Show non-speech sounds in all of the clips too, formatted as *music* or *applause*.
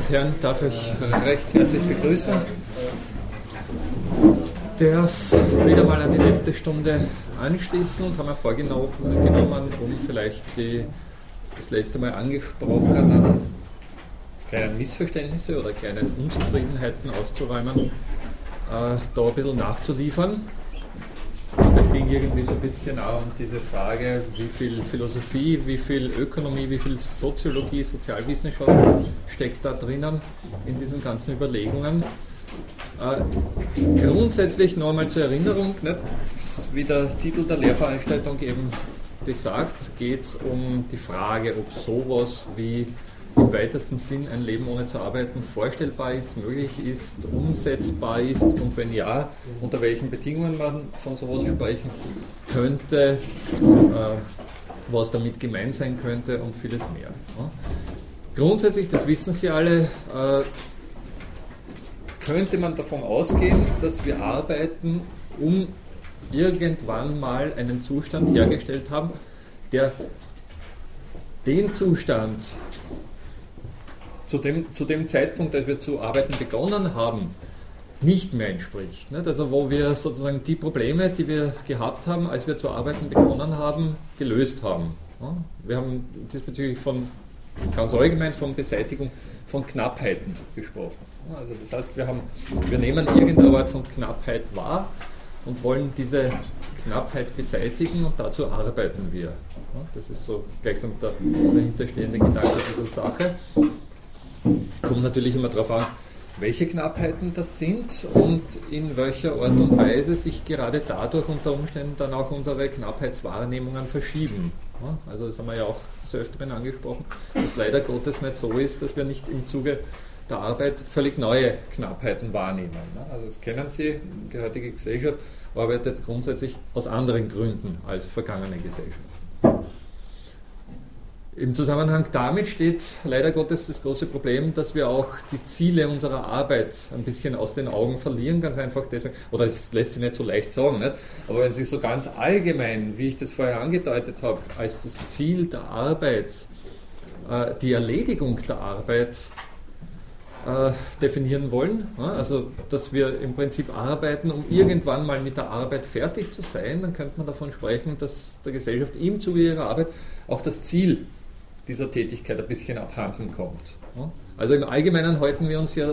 und Herren, darf ich recht herzlich begrüßen. Darf wieder mal an die letzte Stunde anschließen und haben wir vorgenommen, um vielleicht die das letzte Mal angesprochenen kleinen Missverständnisse oder kleinen Unzufriedenheiten auszuräumen, äh, da ein bisschen nachzuliefern. Es ging irgendwie so ein bisschen auch um diese Frage, wie viel Philosophie, wie viel Ökonomie, wie viel Soziologie, Sozialwissenschaft steckt da drinnen in diesen ganzen Überlegungen. Äh, grundsätzlich noch einmal zur Erinnerung, nicht? wie der Titel der Lehrveranstaltung eben besagt, geht es um die Frage, ob sowas wie im weitesten Sinn ein Leben ohne zu arbeiten vorstellbar ist, möglich ist, umsetzbar ist und wenn ja, unter welchen Bedingungen man von sowas sprechen könnte, äh, was damit gemeint sein könnte und vieles mehr. Grundsätzlich, das wissen Sie alle, äh, könnte man davon ausgehen, dass wir arbeiten, um irgendwann mal einen Zustand hergestellt haben, der den Zustand zu dem, zu dem Zeitpunkt, als wir zu arbeiten begonnen haben, nicht mehr entspricht. Nicht? Also wo wir sozusagen die Probleme, die wir gehabt haben, als wir zu arbeiten begonnen haben, gelöst haben. Wir haben diesbezüglich von ganz allgemein von Beseitigung von Knappheiten gesprochen. Also das heißt, wir, haben, wir nehmen irgendeine Art von Knappheit wahr und wollen diese Knappheit beseitigen und dazu arbeiten wir. Das ist so gleichsam der dahinterstehende Gedanke dieser Sache. Kommt natürlich immer darauf an, welche Knappheiten das sind und in welcher Art und Weise sich gerade dadurch unter Umständen dann auch unsere Knappheitswahrnehmungen verschieben. Also das haben wir ja auch des Öfteren angesprochen, dass leider Gottes nicht so ist, dass wir nicht im Zuge der Arbeit völlig neue Knappheiten wahrnehmen. Also das kennen Sie, die heutige Gesellschaft arbeitet grundsätzlich aus anderen Gründen als vergangene Gesellschaft. Im Zusammenhang damit steht leider Gottes das große Problem, dass wir auch die Ziele unserer Arbeit ein bisschen aus den Augen verlieren, ganz einfach deswegen, oder es lässt sich nicht so leicht sagen, nicht? aber wenn Sie so ganz allgemein, wie ich das vorher angedeutet habe, als das Ziel der Arbeit, äh, die Erledigung der Arbeit äh, definieren wollen. Also, dass wir im Prinzip arbeiten, um irgendwann mal mit der Arbeit fertig zu sein, dann könnte man davon sprechen, dass der Gesellschaft im Zuge ihrer Arbeit auch das Ziel dieser Tätigkeit ein bisschen abhanden kommt. Also im Allgemeinen halten wir uns ja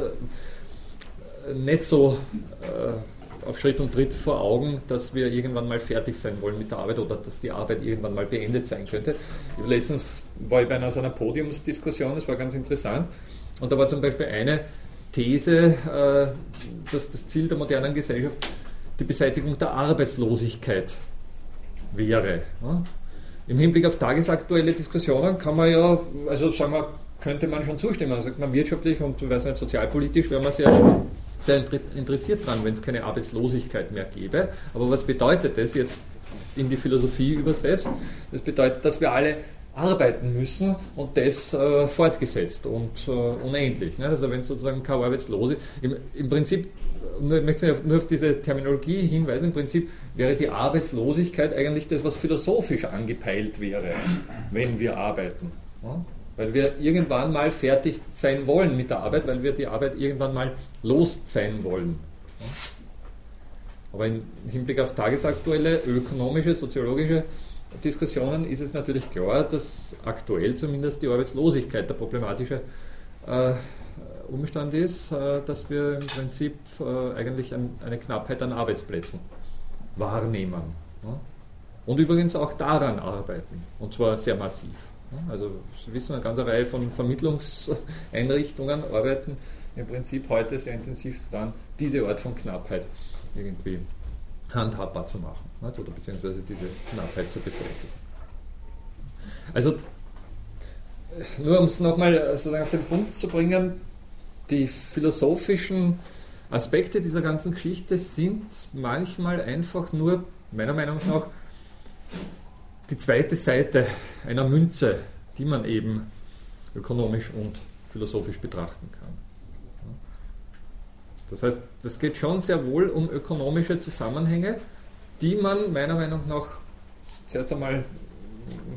nicht so äh, auf Schritt und Tritt vor Augen, dass wir irgendwann mal fertig sein wollen mit der Arbeit oder dass die Arbeit irgendwann mal beendet sein könnte. Letztens war ich bei einer, so einer Podiumsdiskussion, das war ganz interessant, und da war zum Beispiel eine These, äh, dass das Ziel der modernen Gesellschaft die Beseitigung der Arbeitslosigkeit wäre. Im Hinblick auf tagesaktuelle Diskussionen kann man ja, also sagen wir, könnte man schon zustimmen. Also man wirtschaftlich und weiß nicht, sozialpolitisch wäre man sehr, sehr interessiert dran, wenn es keine Arbeitslosigkeit mehr gäbe. Aber was bedeutet das jetzt in die Philosophie übersetzt? Das bedeutet, dass wir alle arbeiten müssen und das äh, fortgesetzt und äh, unendlich. Ne? Also wenn sozusagen kein Arbeitslose, im, im Prinzip, nur, ich möchte nur auf diese Terminologie hinweisen, im Prinzip wäre die Arbeitslosigkeit eigentlich das, was philosophisch angepeilt wäre, wenn wir arbeiten. Ja? Weil wir irgendwann mal fertig sein wollen mit der Arbeit, weil wir die Arbeit irgendwann mal los sein wollen. Ja? Aber im Hinblick auf tagesaktuelle ökonomische, soziologische Diskussionen ist es natürlich klar, dass aktuell zumindest die Arbeitslosigkeit der problematische äh, Umstand ist, äh, dass wir im Prinzip äh, eigentlich ein, eine Knappheit an Arbeitsplätzen wahrnehmen. Ja? Und übrigens auch daran arbeiten, und zwar sehr massiv. Ja? Also Sie wissen, eine ganze Reihe von Vermittlungseinrichtungen arbeiten im Prinzip heute sehr intensiv daran, diese Art von Knappheit irgendwie handhabbar zu machen nicht? oder beziehungsweise diese Knappheit zu beseitigen. Also nur um es nochmal sozusagen auf den Punkt zu bringen, die philosophischen Aspekte dieser ganzen Geschichte sind manchmal einfach nur, meiner Meinung nach, die zweite Seite einer Münze, die man eben ökonomisch und philosophisch betrachten kann. Das heißt, das geht schon sehr wohl um ökonomische Zusammenhänge, die man meiner Meinung nach zuerst einmal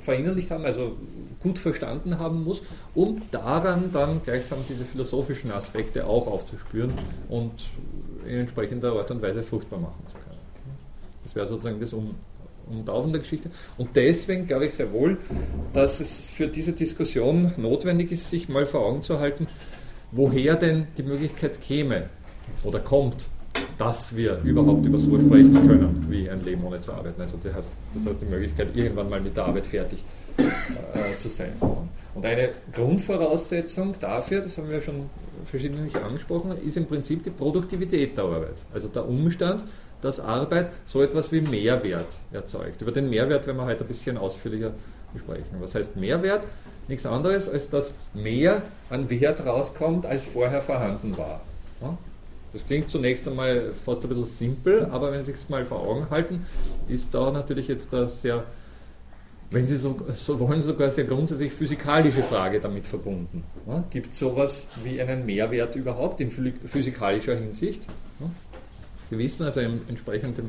verinnerlicht haben, also gut verstanden haben muss, um daran dann gleichsam diese philosophischen Aspekte auch aufzuspüren und in entsprechender Art und Weise fruchtbar machen zu können. Das wäre sozusagen das um, Umtaufen der Geschichte. Und deswegen glaube ich sehr wohl, dass es für diese Diskussion notwendig ist, sich mal vor Augen zu halten, woher denn die Möglichkeit käme oder kommt, dass wir überhaupt über so sprechen können, wie ein Leben ohne zu arbeiten. Also das heißt, das heißt die Möglichkeit, irgendwann mal mit der Arbeit fertig äh, zu sein. Und eine Grundvoraussetzung dafür, das haben wir schon verschiedentlich angesprochen, ist im Prinzip die Produktivität der Arbeit. Also der Umstand, dass Arbeit so etwas wie Mehrwert erzeugt. Über den Mehrwert werden wir heute ein bisschen ausführlicher besprechen. Was heißt Mehrwert? Nichts anderes, als dass mehr an Wert rauskommt, als vorher vorhanden war. Das klingt zunächst einmal fast ein bisschen simpel, aber wenn Sie es mal vor Augen halten, ist da natürlich jetzt eine sehr, wenn Sie so, so wollen, sogar sehr grundsätzlich physikalische Frage damit verbunden. Ja, Gibt es sowas wie einen Mehrwert überhaupt in physikalischer Hinsicht? Ja? Sie wissen also entsprechend dem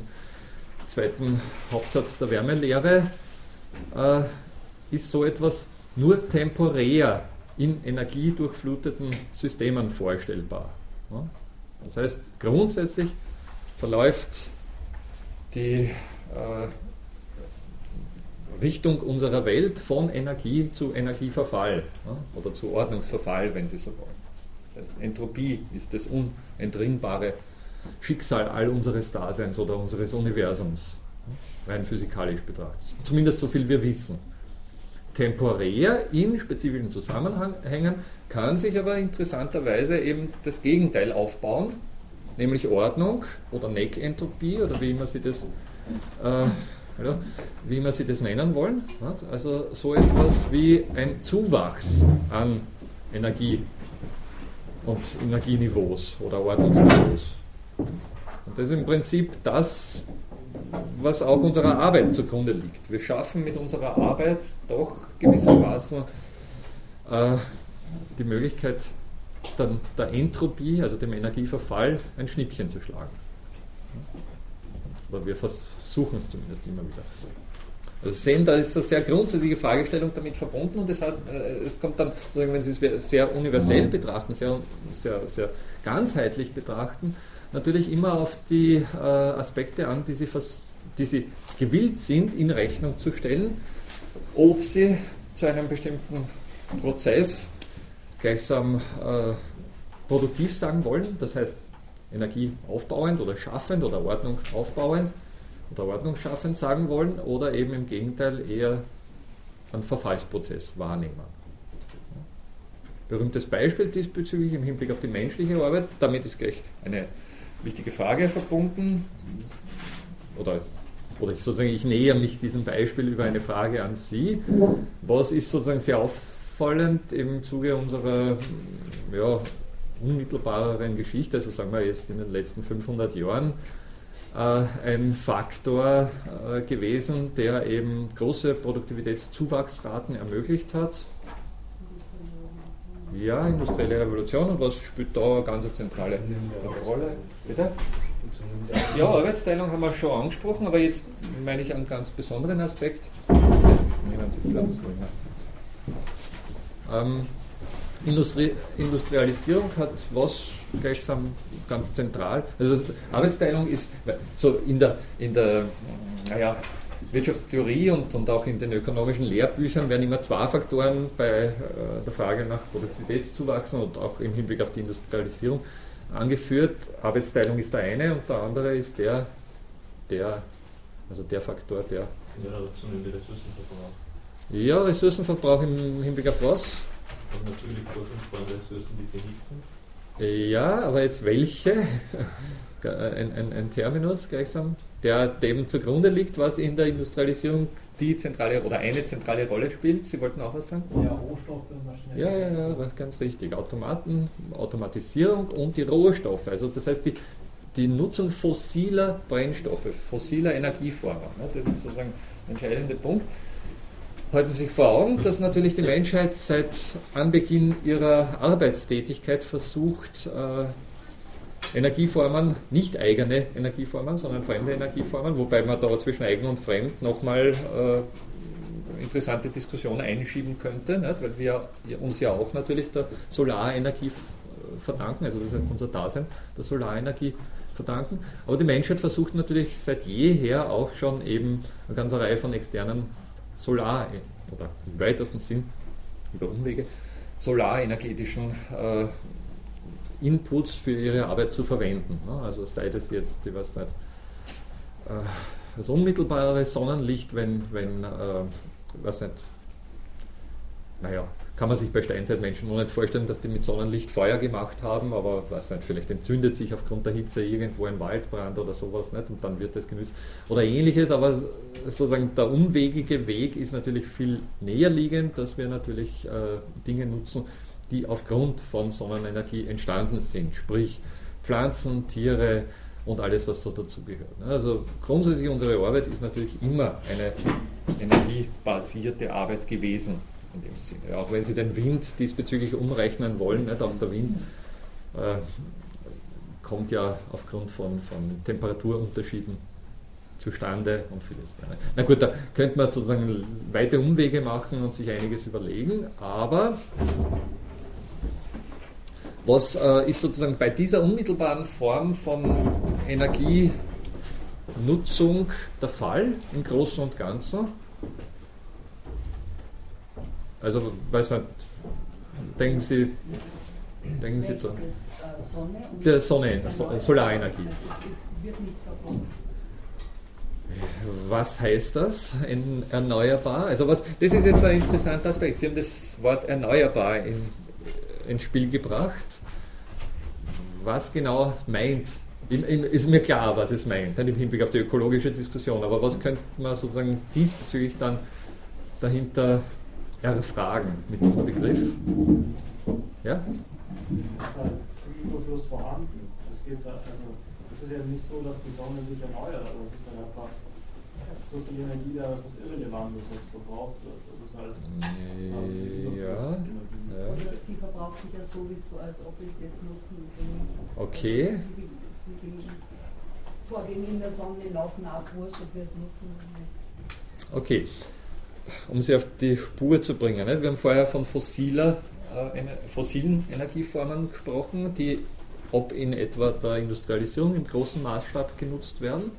zweiten Hauptsatz der Wärmelehre äh, ist so etwas nur temporär in energiedurchfluteten Systemen vorstellbar. Ja? Das heißt, grundsätzlich verläuft die äh, Richtung unserer Welt von Energie zu Energieverfall ja, oder zu Ordnungsverfall, wenn Sie so wollen. Das heißt, Entropie ist das unentrinnbare Schicksal all unseres Daseins oder unseres Universums, rein physikalisch betrachtet. Zumindest so viel wir wissen. Temporär in spezifischen Zusammenhängen kann sich aber interessanterweise eben das Gegenteil aufbauen, nämlich Ordnung oder Neckentropie oder wie immer Sie das, äh, wie immer Sie das nennen wollen. Also so etwas wie ein Zuwachs an Energie und Energieniveaus oder Ordnungsniveaus. Und das ist im Prinzip das, was auch unserer Arbeit zugrunde liegt. Wir schaffen mit unserer Arbeit doch gewissermaßen äh, die Möglichkeit, der, der Entropie, also dem Energieverfall, ein Schnippchen zu schlagen. Oder wir versuchen es zumindest immer wieder. Also sehen, da ist eine sehr grundsätzliche Fragestellung damit verbunden und das heißt, äh, es kommt dann, wenn Sie es sehr universell betrachten, sehr, sehr, sehr ganzheitlich betrachten, natürlich immer auf die äh, Aspekte an, die sie, die sie gewillt sind, in Rechnung zu stellen, ob sie zu einem bestimmten Prozess gleichsam äh, produktiv sagen wollen, das heißt Energie aufbauend oder schaffend oder Ordnung aufbauend oder Ordnung schaffend sagen wollen oder eben im Gegenteil eher einen Verfallsprozess wahrnehmen. Berühmtes Beispiel diesbezüglich im Hinblick auf die menschliche Arbeit, damit ist gleich eine wichtige Frage verbunden. Oder, oder ich, sozusagen, ich nähere mich diesem Beispiel über eine Frage an Sie. Was ist sozusagen sehr auffallend im Zuge unserer ja, unmittelbareren Geschichte, also sagen wir jetzt in den letzten 500 Jahren, äh, ein Faktor äh, gewesen, der eben große Produktivitätszuwachsraten ermöglicht hat ja, industrielle Revolution und was spielt da eine ganz zentrale Rolle? Bitte? Ja, Arbeitsteilung haben wir schon angesprochen, aber jetzt meine ich einen ganz besonderen Aspekt. Nehmen Sie Platz. Ähm, Industrie, Industrialisierung hat was gleichsam ganz zentral. Also Arbeitsteilung ist so in der, in der naja, Wirtschaftstheorie und, und auch in den ökonomischen Lehrbüchern werden immer zwei Faktoren bei äh, der Frage nach Produktivitätszuwachsen und auch im Hinblick auf die Industrialisierung angeführt. Arbeitsteilung ist der eine und der andere ist der, der also der Faktor, der. Ja, Ressourcenverbrauch. Ja, Ressourcenverbrauch im Hinblick auf was? Und natürlich forschungsspannende Ressourcen, die vernichten. Ja, aber jetzt welche? *laughs* ein, ein, ein Terminus gleichsam, der dem zugrunde liegt, was in der Industrialisierung die zentrale oder eine zentrale Rolle spielt. Sie wollten auch was sagen? Ja, Rohstoffe und Maschinen. Ja, ja, ja, ganz richtig. Automaten, Automatisierung und die Rohstoffe. Also das heißt, die, die Nutzung fossiler Brennstoffe, fossiler Energieformen. Ne, das ist sozusagen der entscheidende Punkt. Halten Sie sich vor Augen, dass natürlich die Menschheit seit Anbeginn ihrer Arbeitstätigkeit versucht, äh, Energieformen, nicht eigene Energieformen, sondern fremde Energieformen, wobei man da zwischen eigen und fremd nochmal äh, interessante Diskussion einschieben könnte, nicht? weil wir uns ja auch natürlich der Solarenergie verdanken, also das heißt unser Dasein der Solarenergie verdanken. Aber die Menschheit versucht natürlich seit jeher auch schon eben eine ganze Reihe von externen Solar- oder im weitesten Sinn über Umwege solarenergetischen äh, Inputs für ihre Arbeit zu verwenden. Also sei das jetzt, ich weiß nicht, äh, das unmittelbare Sonnenlicht, wenn, wenn äh, weiß nicht, naja, kann man sich bei Steinzeitmenschen noch nicht vorstellen, dass die mit Sonnenlicht Feuer gemacht haben, aber weiß nicht, vielleicht entzündet sich aufgrund der Hitze irgendwo ein Waldbrand oder sowas nicht und dann wird das genützt. Oder ähnliches, aber sozusagen der umwegige Weg ist natürlich viel näher liegend, dass wir natürlich äh, Dinge nutzen, die aufgrund von Sonnenenergie entstanden sind, sprich Pflanzen, Tiere und alles, was so dazugehört. Also grundsätzlich unsere Arbeit ist natürlich immer eine energiebasierte Arbeit gewesen in dem Sinne. Auch wenn Sie den Wind diesbezüglich umrechnen wollen, nicht? auch der Wind äh, kommt ja aufgrund von, von Temperaturunterschieden zustande und vieles mehr. Na gut, da könnte man sozusagen weite Umwege machen und sich einiges überlegen, aber was äh, ist sozusagen bei dieser unmittelbaren Form von Energienutzung der Fall im Großen und Ganzen? Also, weiß nicht, denken Sie, denken Sie da. Der Sonne, Solarenergie. Was heißt das? erneuerbar? Also was, das ist jetzt ein interessanter Aspekt. Sie haben das Wort erneuerbar in, ins Spiel gebracht. Was genau meint? Ist mir klar, was es meint, im Hinblick auf die ökologische Diskussion. Aber was könnte man sozusagen diesbezüglich dann dahinter erfragen mit diesem Begriff? Ja? halt Überfluss vorhanden. Es geht also, es ist ja nicht so, dass die Sonne sich erneuert, aber es ist halt einfach so viel Energie da, dass es irrelevant ist, was verbraucht wird. Halt ja. ja. Oder sie verbraucht sich ja sowieso, als ob wir es jetzt nutzen können. Okay. Also diese, Vorgänge in der Sonne laufen auch wurscht, ob wir es nutzen oder nicht. Okay um sie auf die Spur zu bringen. Wir haben vorher von fossiler, äh, fossilen Energieformen gesprochen, die ob in etwa der Industrialisierung im großen Maßstab genutzt werden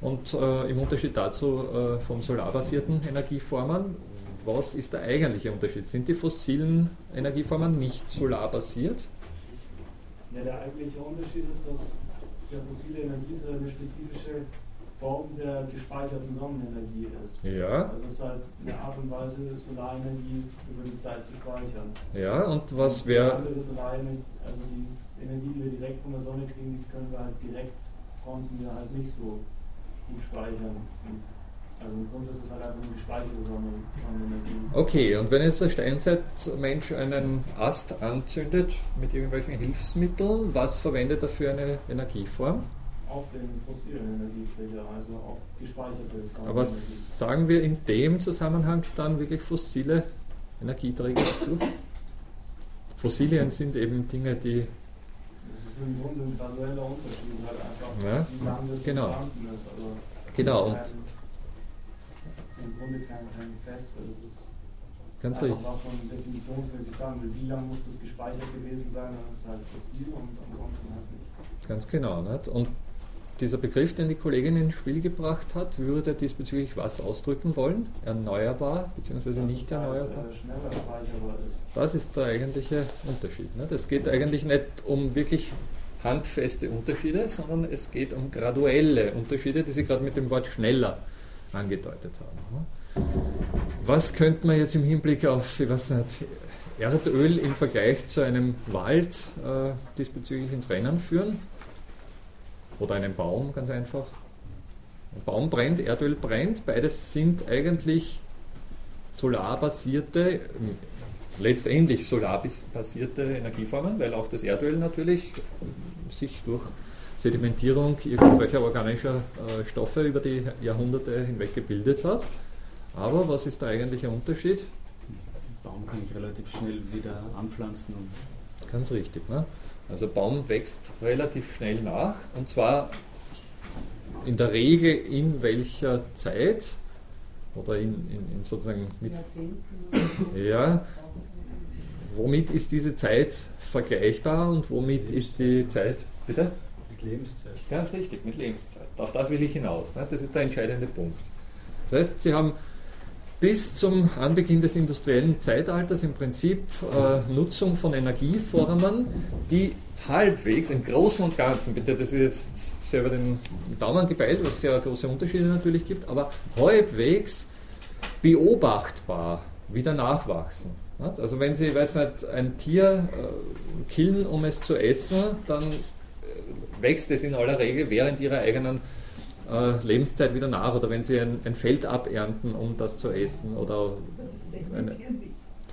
und äh, im Unterschied dazu äh, von solarbasierten Energieformen. Was ist der eigentliche Unterschied? Sind die fossilen Energieformen nicht solarbasiert? Ja, der eigentliche Unterschied ist, dass der fossile Energieträger eine spezifische Form der gespeicherten Sonnenenergie ist. Ja. Also es ist halt eine Art und Weise, Solarenergie über die Zeit zu speichern. Ja, und was wäre. Also die Energie, die wir direkt von der Sonne kriegen, die können wir halt direkt, konnten wir halt nicht so gut speichern. Also im Grunde ist es halt einfach eine gespeicherte Sonnenenergie. Okay, und wenn jetzt der Steinzeitmensch einen Ast anzündet mit irgendwelchen Hilfsmitteln, was verwendet er für eine Energieform? auch den fossilen Energieträger, also auch gespeicherte Aber sagen wir in dem Zusammenhang dann wirklich fossile Energieträger dazu? Fossilien sind eben Dinge, die. Das ist im Grunde ein gradueller Unterschied, halt einfach, ja, wie lange das genau. ist. Also genau. Und Im Grunde kein, kein Fest, das ist ganz einfach, richtig. was man definitionsmäßig sagen will. Wie lange muss das gespeichert gewesen sein, dann ist es halt fossil und ansonsten halt nicht. Ganz genau. Nicht? Und dieser Begriff, den die Kollegin ins Spiel gebracht hat, würde diesbezüglich was ausdrücken wollen? Erneuerbar bzw. nicht erneuerbar? Das ist der eigentliche Unterschied. Es geht eigentlich nicht um wirklich handfeste Unterschiede, sondern es geht um graduelle Unterschiede, die Sie gerade mit dem Wort schneller angedeutet haben. Was könnte man jetzt im Hinblick auf, ich weiß nicht, Erdöl im Vergleich zu einem Wald äh, diesbezüglich ins Rennen führen? Oder einen Baum, ganz einfach. Ein Baum brennt, Erdöl brennt, beides sind eigentlich solarbasierte, letztendlich solarbasierte Energieformen, weil auch das Erdöl natürlich sich durch Sedimentierung irgendwelcher organischer äh, Stoffe über die Jahrhunderte hinweg gebildet hat. Aber was ist der eigentliche Unterschied? Baum kann ich relativ schnell wieder anpflanzen. Ganz richtig. Ne? Also Baum wächst relativ schnell nach und zwar in der Regel in welcher Zeit? oder in, in, in sozusagen mit. Ja, womit ist diese Zeit vergleichbar und womit ist die Zeit, bitte? Lebenszeit. Ganz richtig, mit Lebenszeit. Auf das will ich hinaus. Ne? Das ist der entscheidende Punkt. Das heißt, Sie haben bis zum Anbeginn des industriellen Zeitalters im Prinzip äh, Nutzung von Energieformen, die halbwegs im Großen und Ganzen, bitte, das ist jetzt selber den Daumen gebeilt, was sehr große Unterschiede natürlich gibt, aber halbwegs beobachtbar wieder nachwachsen. Also wenn Sie, weiß nicht, ein Tier äh, killen, um es zu essen, dann wächst es in aller Regel während ihrer eigenen äh, Lebenszeit wieder nach. Oder wenn Sie ein, ein, Feld abernten, um das zu essen. Oder eine,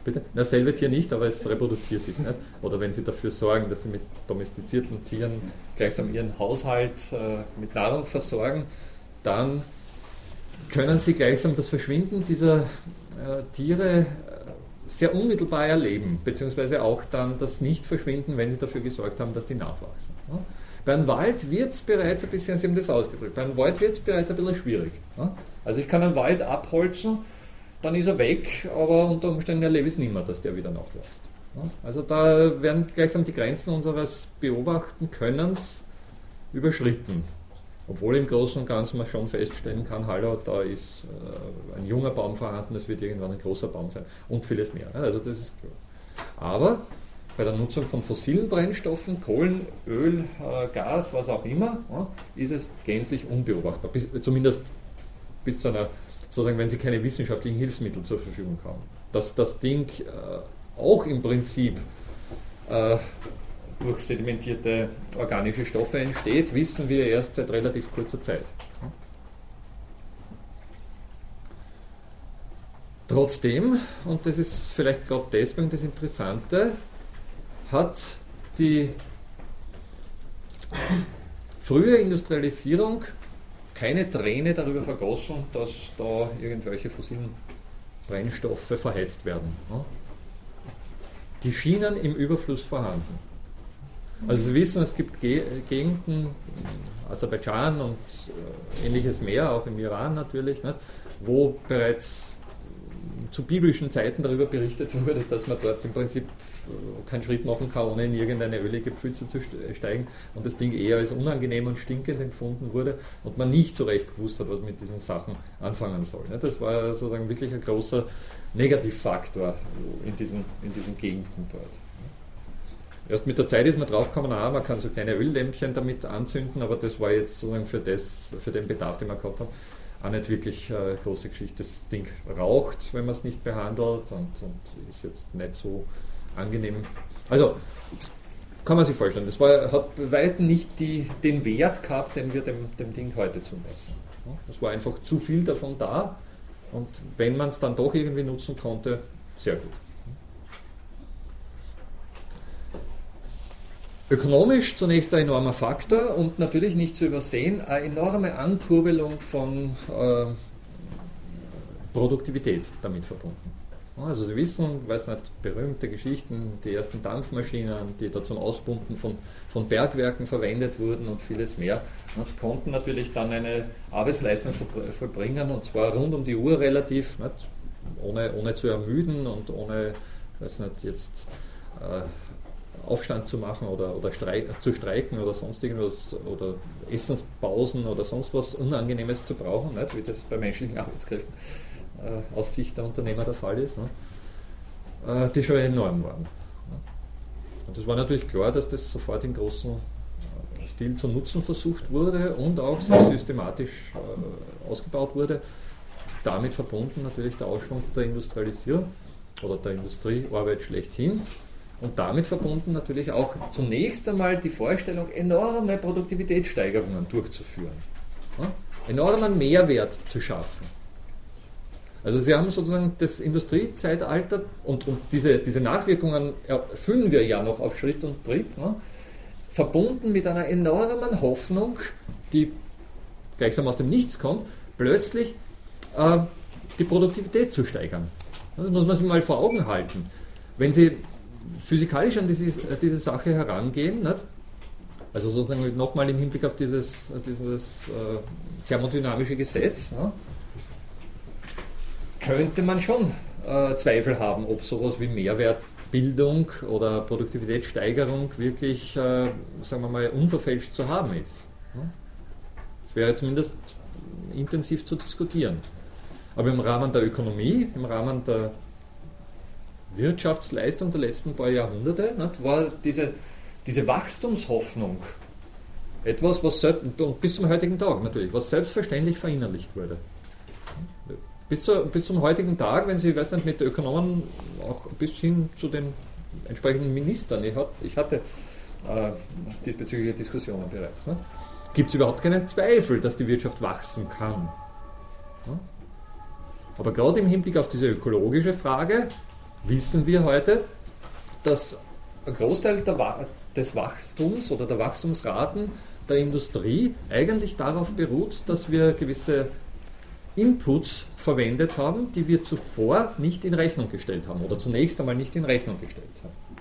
bitte? Na, selbe Tier nicht, aber es reproduziert sich. Nicht? Oder wenn Sie dafür sorgen, dass Sie mit domestizierten Tieren gleichsam Ihren Haushalt äh, mit Nahrung versorgen, dann können Sie gleichsam das Verschwinden dieser äh, Tiere sehr unmittelbar erleben, beziehungsweise auch dann das Nicht-Verschwinden, wenn sie dafür gesorgt haben, dass sie nachwachsen. Bei einem Wald wird es bereits ein bisschen, Sie haben das ausgedrückt, bei einem Wald wird es bereits ein bisschen schwierig. Also ich kann einen Wald abholzen, dann ist er weg, aber unter Umständen erlebe ich es nicht mehr, dass der wieder nachwächst. Also da werden gleichsam die Grenzen unseres Beobachten Könnens überschritten. Obwohl im Großen und Ganzen man schon feststellen kann, hallo, da ist äh, ein junger Baum vorhanden, es wird irgendwann ein großer Baum sein und vieles mehr. Also das ist klar. Aber bei der Nutzung von fossilen Brennstoffen, Kohlen, Öl, äh, Gas, was auch immer, ist es gänzlich unbeobachtbar. Bis, zumindest bis zu einer, sozusagen, wenn Sie keine wissenschaftlichen Hilfsmittel zur Verfügung haben. Dass das Ding äh, auch im Prinzip äh, durch sedimentierte organische Stoffe entsteht, wissen wir erst seit relativ kurzer Zeit. Trotzdem, und das ist vielleicht gerade deswegen das Interessante, hat die frühe Industrialisierung keine Träne darüber vergossen, dass da irgendwelche fossilen Brennstoffe verheizt werden. Die schienen im Überfluss vorhanden. Also Sie wissen, es gibt Gegenden, Aserbaidschan und äh, ähnliches mehr, auch im Iran natürlich, nicht, wo bereits zu biblischen Zeiten darüber berichtet *laughs* wurde, dass man dort im Prinzip keinen Schritt machen kann, ohne in irgendeine ölige Pfütze zu steigen und das Ding eher als unangenehm und stinkend empfunden wurde und man nicht so recht gewusst hat, was mit diesen Sachen anfangen soll. Das war sozusagen wirklich ein großer Negativfaktor in diesen, in diesen Gegenden dort. Erst mit der Zeit ist man draufgekommen, ah, man kann so kleine Öllämpchen damit anzünden, aber das war jetzt sozusagen für, das, für den Bedarf, den wir gehabt haben, auch nicht wirklich äh, große Geschichte. Das Ding raucht, wenn man es nicht behandelt und, und, ist jetzt nicht so angenehm. Also kann man sich vorstellen, das war, hat bei weitem nicht die, den Wert gehabt, den wir dem, dem Ding heute zumessen. Es war einfach zu viel davon da und wenn man es dann doch irgendwie nutzen konnte, sehr gut. Ökonomisch zunächst ein enormer Faktor und natürlich nicht zu übersehen eine enorme Ankurbelung von äh, Produktivität damit verbunden. Also Sie wissen, weiß nicht, berühmte Geschichten, die ersten Dampfmaschinen, die da zum Ausbunden von, von Bergwerken verwendet wurden und vieles mehr, und konnten natürlich dann eine Arbeitsleistung vollbringen und zwar rund um die Uhr relativ, nicht, ohne, ohne zu ermüden und ohne, weiß nicht, jetzt äh, Aufstand zu machen oder, oder streik, zu streiken oder sonst irgendwas oder Essenspausen oder sonst was Unangenehmes zu brauchen, nicht? wie das bei menschlichen Arbeitskräften äh, aus Sicht der Unternehmer der Fall ist, äh, die schon enorm waren. Und es war natürlich klar, dass das sofort im großen äh, Stil zu nutzen versucht wurde und auch sehr systematisch äh, ausgebaut wurde. Damit verbunden natürlich der Ausschwung der Industrialisierung oder der Industriearbeit schlechthin und damit verbunden natürlich auch zunächst einmal die Vorstellung, enorme Produktivitätssteigerungen durchzuführen. Ja? Enormen Mehrwert zu schaffen. Also Sie haben sozusagen das Industriezeitalter und, und diese, diese Nachwirkungen erfüllen wir ja noch auf Schritt und Tritt, ne? verbunden mit einer enormen Hoffnung, die gleichsam aus dem Nichts kommt, plötzlich äh, die Produktivität zu steigern. Das muss man sich mal vor Augen halten. Wenn Sie physikalisch an diese, diese Sache herangehen, nicht? also sozusagen nochmal im Hinblick auf dieses, dieses äh, thermodynamische Gesetz, ne? Könnte man schon äh, Zweifel haben, ob sowas wie Mehrwertbildung oder Produktivitätssteigerung wirklich, äh, sagen wir mal, unverfälscht zu haben ist. Es wäre zumindest intensiv zu diskutieren. Aber im Rahmen der Ökonomie, im Rahmen der Wirtschaftsleistung der letzten paar Jahrhunderte nicht, war diese, diese Wachstumshoffnung etwas, was bis zum heutigen Tag natürlich, was selbstverständlich verinnerlicht wurde. Bis, zu, bis zum heutigen Tag, wenn Sie, weiß nicht, mit Ökonomen auch bis hin zu den entsprechenden Ministern, ich, hat, ich hatte äh, diesbezügliche Diskussionen bereits, ne, gibt es überhaupt keinen Zweifel, dass die Wirtschaft wachsen kann. Ne? Aber gerade im Hinblick auf diese ökologische Frage wissen wir heute, dass ein Großteil der, des Wachstums oder der Wachstumsraten der Industrie eigentlich darauf beruht, dass wir gewisse Inputs verwendet haben, die wir zuvor nicht in Rechnung gestellt haben oder zunächst einmal nicht in Rechnung gestellt haben.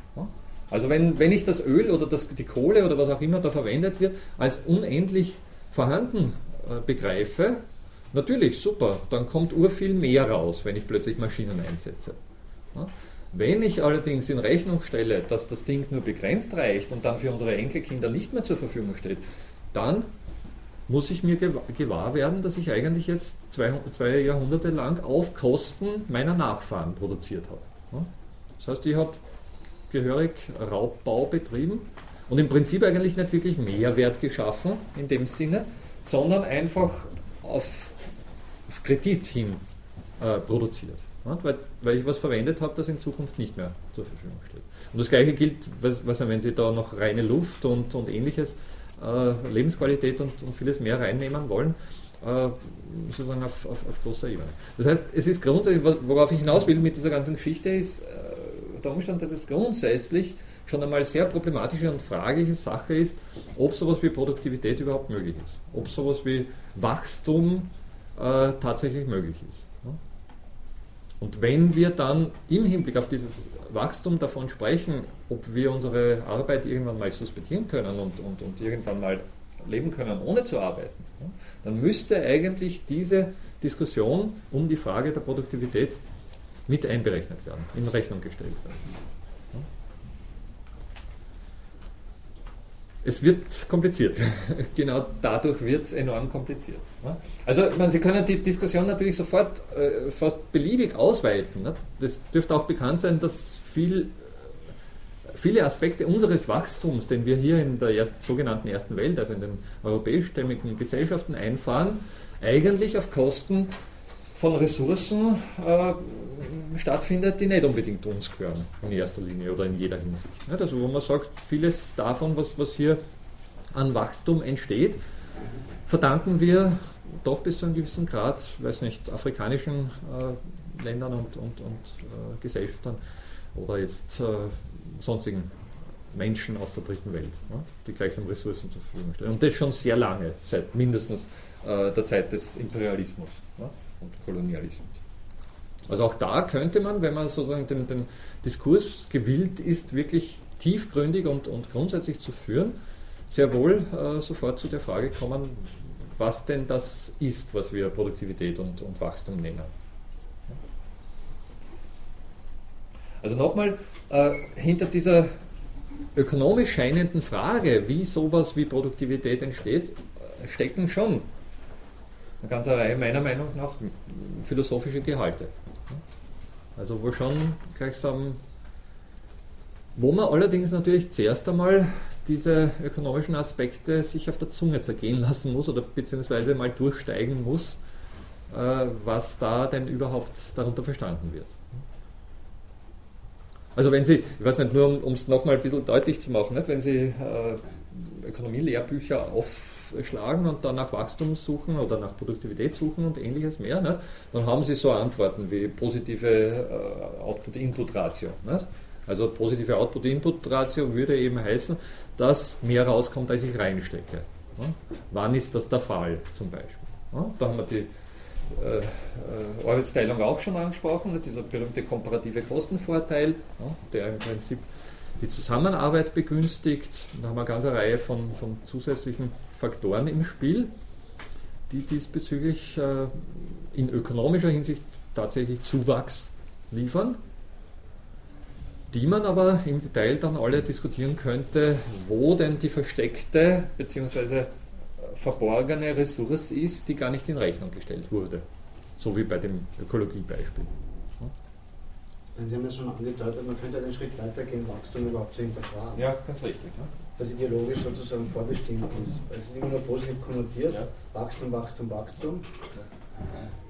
Also wenn, wenn ich das Öl oder das, die Kohle oder was auch immer da verwendet wird, als unendlich vorhanden äh, begreife, natürlich super, dann kommt urviel mehr raus, wenn ich plötzlich Maschinen einsetze. Wenn ich allerdings in Rechnung stelle, dass das Ding nur begrenzt reicht und dann für unsere Enkelkinder nicht mehr zur Verfügung steht, dann muss ich mir gewahr werden, dass ich eigentlich jetzt zwei, Jahrhunderte lang auf Kosten meiner Nachfahren produziert habe. Das heißt, ich habe gehörig Raubbau betrieben und im Prinzip eigentlich nicht wirklich Mehrwert geschaffen in dem Sinne, sondern einfach auf, auf Kredit hin äh, produziert. Weil, weil, ich was verwendet habe, das in Zukunft nicht mehr zur Verfügung steht. Und das gleiche gilt, was, was, wenn Sie da noch reine Luft und, und ähnliches, äh, Lebensqualität und, und, vieles mehr reinnehmen wollen, äh, sozusagen auf, auf, auf, großer Ebene. Das heißt, es ist grundsätzlich, worauf ich hinaus will mit dieser ganzen Geschichte, ist äh, der Umstand, dass es grundsätzlich schon einmal sehr problematische und fragliche Sache ist, ob sowas wie Produktivität überhaupt möglich ist, ob sowas wie Wachstum äh, tatsächlich möglich ist. Und wenn wir dann im Hinblick auf dieses Wachstum davon sprechen, ob wir unsere Arbeit irgendwann mal suspendieren können und, und, und irgendwann mal leben können, ohne zu arbeiten, dann müsste eigentlich diese Diskussion um die Frage der Produktivität mit einberechnet werden, in Rechnung gestellt werden. Es wird kompliziert. *laughs* genau dadurch wird es enorm kompliziert. Also man, Sie können die Diskussion natürlich sofort äh, fast beliebig ausweiten. Ne? Das dürfte auch bekannt sein, dass viel, viele Aspekte unseres Wachstums, den wir hier in der erst, sogenannten Ersten Welt, also in den europäischstämmigen Gesellschaften einfahren, eigentlich auf Kosten von Ressourcen äh, stattfindet, die nicht unbedingt uns gehören, in erster Linie oder in jeder Hinsicht. Also wo man sagt, vieles davon, was, was hier an Wachstum entsteht, verdanken wir doch bis zu einem gewissen Grad, weiß nicht, afrikanischen äh, Ländern und, und, und äh, Gesellschaften oder jetzt äh, sonstigen Menschen aus der dritten Welt, ne, die gleichsam Ressourcen zur Verfügung stellen. Und das schon sehr lange, seit mindestens äh, der Zeit des Imperialismus ne, und Kolonialismus. Also auch da könnte man, wenn man sozusagen den, den Diskurs gewillt ist, wirklich tiefgründig und, und grundsätzlich zu führen, sehr wohl äh, sofort zu der Frage kommen, was denn das ist, was wir Produktivität und, und Wachstum nennen. Also nochmal, äh, hinter dieser ökonomisch scheinenden Frage, wie sowas wie Produktivität entsteht, äh, stecken schon eine ganze Reihe meiner Meinung nach philosophische Gehalte. Also wo schon gleichsam, wo man allerdings natürlich zuerst einmal diese ökonomischen Aspekte sich auf der Zunge zergehen lassen muss oder beziehungsweise mal durchsteigen muss, äh, was da denn überhaupt darunter verstanden wird. Also wenn Sie, ich weiß nicht, nur um es nochmal ein bisschen deutlich zu machen, nicht? wenn Sie äh, Ökonomie-Lehrbücher aufschlagen und dann nach Wachstum suchen oder nach Produktivität suchen und ähnliches mehr, nicht? dann haben Sie so Antworten wie positive äh, Output-Input-Ratio. Also positive Output-Input-Ratio würde eben heißen, dass mehr rauskommt, als ich reinstecke. Ne? Wann ist das der Fall zum Beispiel? Ne? Da haben wir die äh, äh, Arbeitsteilung auch schon angesprochen, dieser berühmte komparative Kostenvorteil, der im Prinzip die Zusammenarbeit begünstigt. Da haben wir eine ganze Reihe von, von zusätzlichen Faktoren im Spiel, die diesbezüglich äh, in ökonomischer Hinsicht tatsächlich Zuwachs liefern, die man aber im Detail dann alle diskutieren könnte, wo denn die versteckte bzw. verborgene Ressource ist, die gar nicht in Rechnung gestellt wurde. So wie bei dem Ökologiebeispiel. Sie haben es schon angedeutet, man könnte einen Schritt weitergehen, Wachstum überhaupt zu hinterfragen. Ja, ganz richtig. Ja. Was ideologisch sozusagen vorbestimmt ist. Es ist immer nur positiv konnotiert. Ja. Wachstum, Wachstum, Wachstum.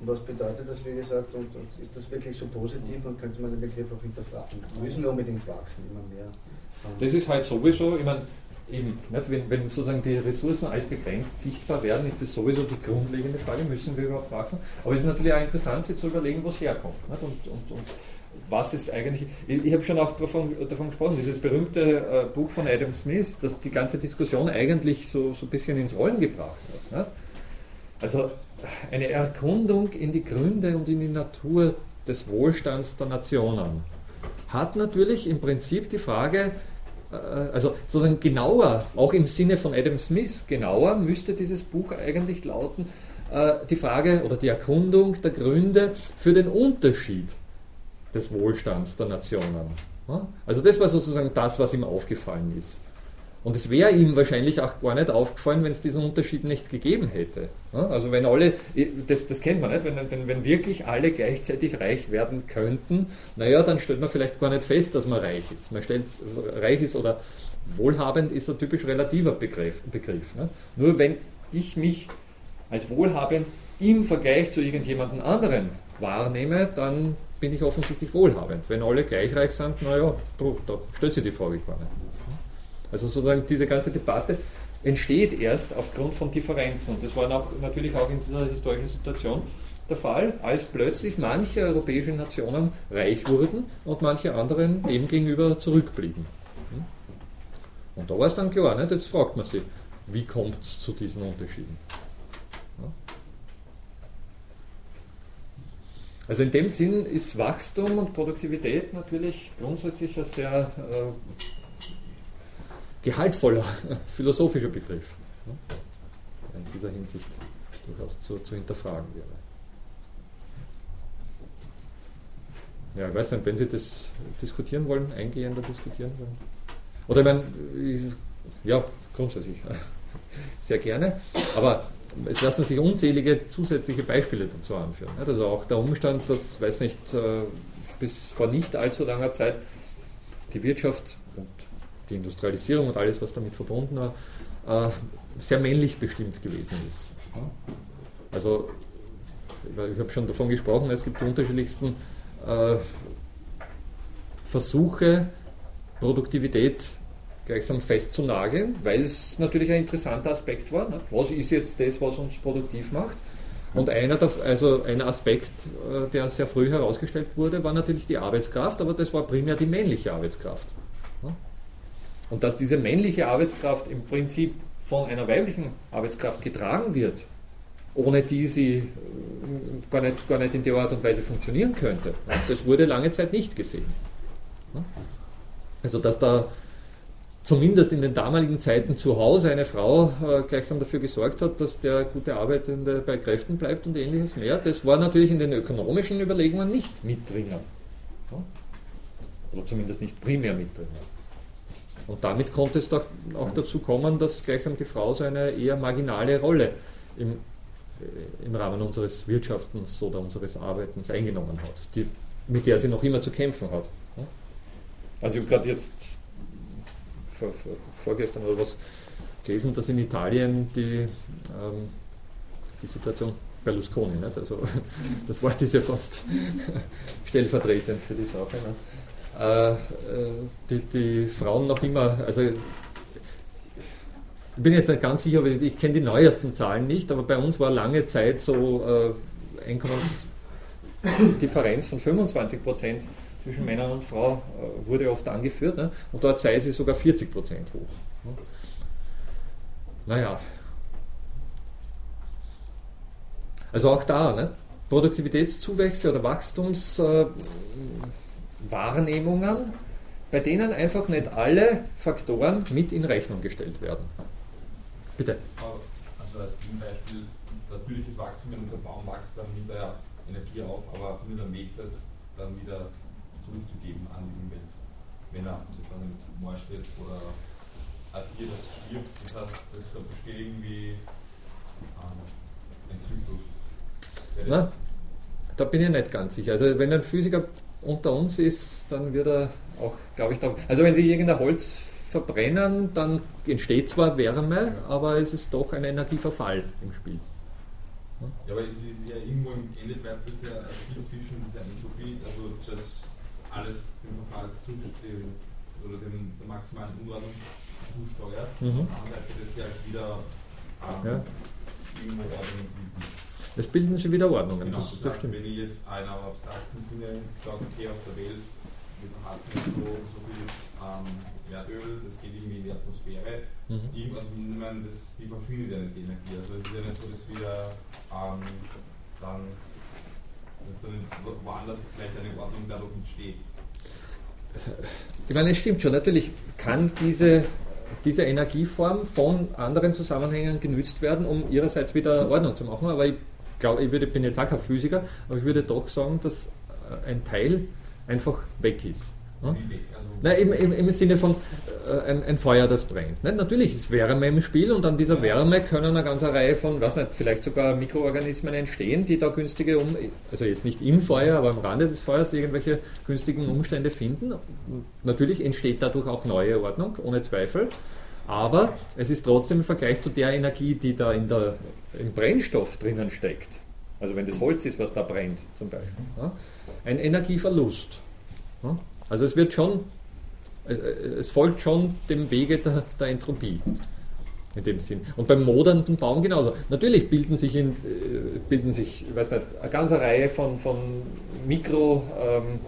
Und was bedeutet das, wie gesagt, und, und, ist das wirklich so positiv und könnte man den Begriff auch hinterfragen? Müssen wir unbedingt wachsen, immer mehr? Das ist halt sowieso, ich meine, eben, nicht, wenn, wenn sozusagen die Ressourcen als begrenzt sichtbar werden, ist das sowieso die grundlegende Frage, müssen wir überhaupt wachsen? Aber es ist natürlich auch interessant, sich zu überlegen, wo es herkommt. Nicht? Und, und, und was ist eigentlich, ich, ich habe schon auch davon, davon gesprochen, dieses berühmte äh, Buch von Adam Smith, das die ganze Diskussion eigentlich so, so ein bisschen ins Rollen gebracht hat. Nicht? Also eine Erkundung in die Gründe und in die Natur des Wohlstands der Nationen hat natürlich im Prinzip die Frage, äh, also sozusagen genauer, auch im Sinne von Adam Smith, genauer müsste dieses Buch eigentlich lauten, äh, die Frage oder die Erkundung der Gründe für den Unterschied des Wohlstands der Nationen. Also das war sozusagen das, was ihm aufgefallen ist. Und es wäre ihm wahrscheinlich auch gar nicht aufgefallen, wenn es diesen Unterschied nicht gegeben hätte. Also wenn alle, das, das kennt man nicht, wenn, wenn, wenn wirklich alle gleichzeitig reich werden könnten, naja, dann stellt man vielleicht gar nicht fest, dass man reich ist. Man stellt, reich ist oder wohlhabend ist ein typisch relativer Begriff. Begriff ne? Nur wenn ich mich als wohlhabend im Vergleich zu irgendjemandem anderen wahrnehme, dann bin ich offensichtlich wohlhabend. Wenn alle gleich reich sind, naja, da stellt sich die Frage gar nicht. Also sozusagen diese ganze Debatte entsteht erst aufgrund von Differenzen. Und das war auch, natürlich auch in dieser historischen Situation der Fall, als plötzlich manche europäische Nationen reich wurden und manche anderen dem gegenüber zurückblieben. Und da war es dann klar, nicht? jetzt fragt man sich, wie kommt es zu diesen Unterschieden? Also in dem Sinn ist Wachstum und Produktivität natürlich grundsätzlich ein sehr äh, gehaltvoller *laughs* philosophischer Begriff, der in dieser Hinsicht durchaus zu, zu hinterfragen wäre. Ja, ich weiß nicht, wenn Sie das diskutieren wollen, eingehender diskutieren wollen. Oder ich meine, ja, grundsätzlich *laughs* sehr gerne. Aber es lassen sich unzählige zusätzliche Beispiele dazu anführen. Also auch der Umstand, dass, weiß nicht, äh, bis vor nicht allzu langer Zeit die Wirtschaft und die Industrialisierung und alles, was damit verbunden war, äh, sehr männlich bestimmt gewesen ist. Also, ich habe schon davon gesprochen, es gibt die unterschiedlichsten äh, Versuche, Produktivität gleichsam festzunageln, weil es natürlich ein interessanter Aspekt war. Ne? Was ist jetzt das, was uns produktiv macht? Und einer der, also ein Aspekt, äh, der sehr früh herausgestellt wurde, war natürlich die Arbeitskraft, aber das war primär die männliche Arbeitskraft. Und dass diese männliche Arbeitskraft im Prinzip von einer weiblichen Arbeitskraft getragen wird, ohne die sie äh, gar nicht, gar nicht in der Art und Weise funktionieren könnte, das wurde lange Zeit nicht gesehen. Also dass da zumindest in den damaligen Zeiten zu Hause eine Frau äh, gleichsam dafür gesorgt hat, dass der gute Arbeitende bei Kräften bleibt und ähnliches mehr. Das war natürlich in den ökonomischen Überlegungen nicht mit drin. Ja? Oder zumindest nicht primär mit drin. Und damit konnte es doch auch dazu kommen, dass gleichsam die Frau so eine eher marginale Rolle im, äh, im Rahmen unseres Wirtschaftens oder unseres Arbeitens eingenommen hat, die, mit der sie noch immer zu kämpfen hat. Also ich habe gerade jetzt vor, vor, vorgestern oder was gelesen, dass in Italien die, ähm, die Situation Berlusconi, nicht? Also, *laughs* das Wort ist ja fast *laughs* stellvertretend für die Sache. Äh, äh, die, die Frauen noch immer, also ich bin jetzt nicht ganz sicher, ich kenne die neuesten Zahlen nicht, aber bei uns war lange Zeit so äh, Einkommensdifferenz von 25 Prozent zwischen Männern und Frau äh, wurde oft angeführt. Ne? Und dort sei sie sogar 40 Prozent hoch. Ne? Naja. Also auch da, ne? Produktivitätszuwächse oder Wachstumswahrnehmungen, äh, bei denen einfach nicht alle Faktoren mit in Rechnung gestellt werden. Bitte. Also als Beispiel, natürliches Wachstum, wenn unser Baum wächst, dann nimmt er Energie auf, aber findet einen Weg, das dann wieder zurückzugeben an die Umwelt. Wenn er an einem Moor steht oder ein Tier, das stirbt, das heißt, das besteht irgendwie ähm, ein Zyklus. Na, da bin ich nicht ganz sicher. Also wenn ein Physiker unter uns ist, dann wird er auch, glaube ich, da. Also wenn Sie irgendein Holz verbrennen, dann entsteht zwar Wärme, aber es ist doch ein Energieverfall im Spiel. Ja, aber es ist ja irgendwo im Ende bleibt es ja ein Spiel zwischen dieser Entropie, also dass alles dem Verfall zusteht oder dem, der maximalen Unordnung zusteuert. Mhm. Auf der anderen Seite das ja wieder ähm, irgendwo Ordnung bilden. Es bilden sie wieder Ordnungen. Genau, das, das heißt, wenn ich jetzt einer abstrakten Sinne sage, okay, auf der Welt wir haben so, so viel ähm, Erdöl, das geht irgendwie in die Atmosphäre, mhm. die, also, meine, das, die verschwindet ja nicht die Energie. Also es ist ja nicht so, dass wir ähm, dann, woanders vielleicht eine Ordnung dadurch entsteht. Ich meine, es stimmt schon, natürlich kann diese, diese Energieform von anderen Zusammenhängen genützt werden, um ihrerseits wieder Ordnung zu machen, aber ich glaube, ich würde, bin jetzt auch kein Physiker, aber ich würde doch sagen, dass äh, ein Teil einfach weg ist. Ja? Na, im, im, im, Sinne von äh, ein, ein, Feuer, das brennt. Ne? Natürlich ist Wärme im Spiel und an dieser Wärme können eine ganze Reihe von, was nicht, vielleicht sogar Mikroorganismen entstehen, die da günstige, um, also jetzt nicht im Feuer, aber am Rande des Feuers irgendwelche günstigen Umstände finden. Natürlich entsteht dadurch auch neue Ordnung, ohne Zweifel. Aber es ist trotzdem im Vergleich zu der Energie, die da in der, im Brennstoff drinnen steckt, also wenn das Holz ist, was da brennt zum Beispiel, ja, ein Energieverlust. Ja? Also es wird schon, es folgt schon dem Wege der, der Entropie in dem Sinn. Und beim modernden Baum genauso. Natürlich bilden sich, in, äh, bilden sich ich weiß nicht, eine ganze Reihe von, von Mikro, ähm,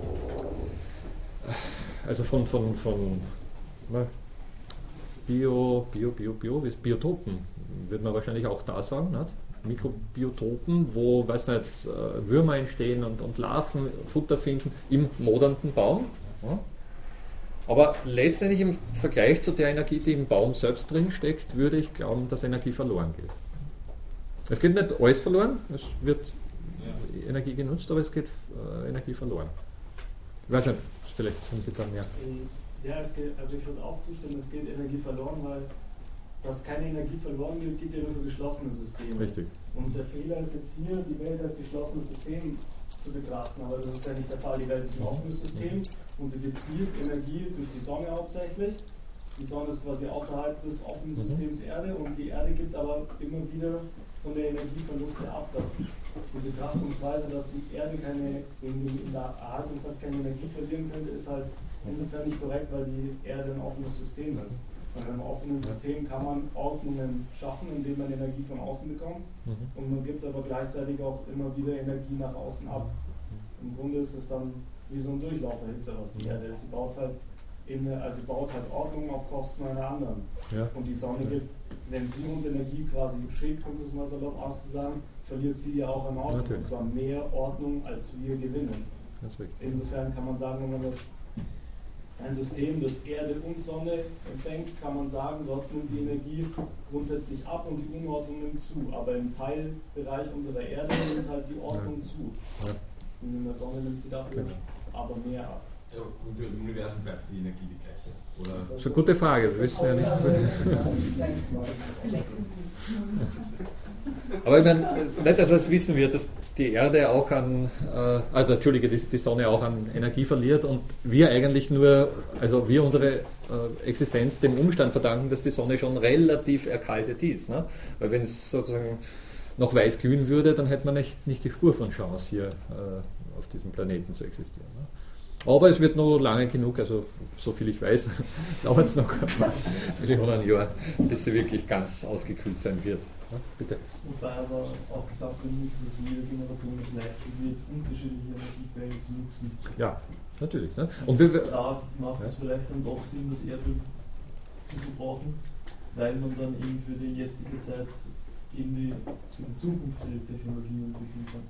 also von, von, von na, Bio, Bio, Bio, Bio, Biotopen, wird man wahrscheinlich auch da sagen. Nicht? Mikrobiotopen, wo weiß nicht, äh, Würmer entstehen und, und Larven Futter finden im modernden Baum. Ja. Aber letztendlich im Vergleich zu der Energie, die im Baum selbst drin steckt, würde ich glauben, dass Energie verloren geht. Es geht nicht alles verloren, es wird ja. Energie genutzt, aber es geht äh, Energie verloren. Ich weiß nicht, vielleicht haben Sie da mehr. Ja, es geht, also ich würde auch zustimmen, es geht Energie verloren, weil dass keine Energie verloren geht, geht ja nur für geschlossene Systeme. Richtig. Und der Fehler ist jetzt hier, die Welt als geschlossenes System zu betrachten, aber das ist ja nicht der Fall. Die Welt ist ein offenes System und sie bezieht Energie durch die Sonne hauptsächlich. Die Sonne ist quasi außerhalb des offenen mhm. Systems Erde und die Erde gibt aber immer wieder von der Energieverluste ab. Dass die Betrachtungsweise, dass die Erde keine, in der Erhaltungssatz keine Energie verlieren könnte, ist halt insofern nicht korrekt, weil die Erde ein offenes System ist. In einem offenen System kann man Ordnungen schaffen, indem man Energie von außen bekommt mhm. und man gibt aber gleichzeitig auch immer wieder Energie nach außen ab. Im Grunde ist es dann wie so ein Durchlauferhitzer, was die Erde ist. Sie baut halt, in, also sie baut halt Ordnung auf Kosten einer anderen. Ja. Und die Sonne gibt, wenn sie uns Energie quasi schickt, um das mal salopp auszusagen, verliert sie ja auch an Ordnung. Natürlich. Und zwar mehr Ordnung, als wir gewinnen. Insofern kann man sagen, wenn man das ein System, das Erde und Sonne empfängt, kann man sagen, dort nimmt die Energie grundsätzlich ab und die Unordnung nimmt zu. Aber im Teilbereich unserer Erde nimmt halt die Ordnung ja. zu. Ja. Und in der Sonne nimmt sie dafür genau. Aber mehr ab. Und im Universum bleibt die Energie die gleiche. Oder? Das ist eine gute Frage, wir wissen ja nicht. *laughs* Aber ich meine, nicht, dass es wissen wir, dass die Erde auch an, äh, also Entschuldige, die, die, Sonne auch an Energie verliert und wir eigentlich nur, also wir unsere äh, Existenz dem Umstand verdanken, dass die Sonne schon relativ erkaltet ist. Ne? Weil wenn es sozusagen noch weiß glühen würde, dann hätte man nicht, nicht die Spur von Chance hier äh, diesem Planeten zu existieren. Ne? Aber es wird noch lange genug, also so viel ich weiß, *laughs* dauert es noch Millionen Jahre, bis sie wirklich ganz ausgekühlt sein wird. Ja, bitte. Wobei aber auch gesagt werden muss, dass jede Generation es leichter wird, unterschiedliche Energiequellen zu nutzen. Ja, natürlich. Ne? Und wir, da macht ja. es vielleicht dann doch Sinn, das Erdöl zu verbrauchen, weil man dann eben für die jetzige Zeit eben die, für die Zukunft die Technologie entwickeln kann.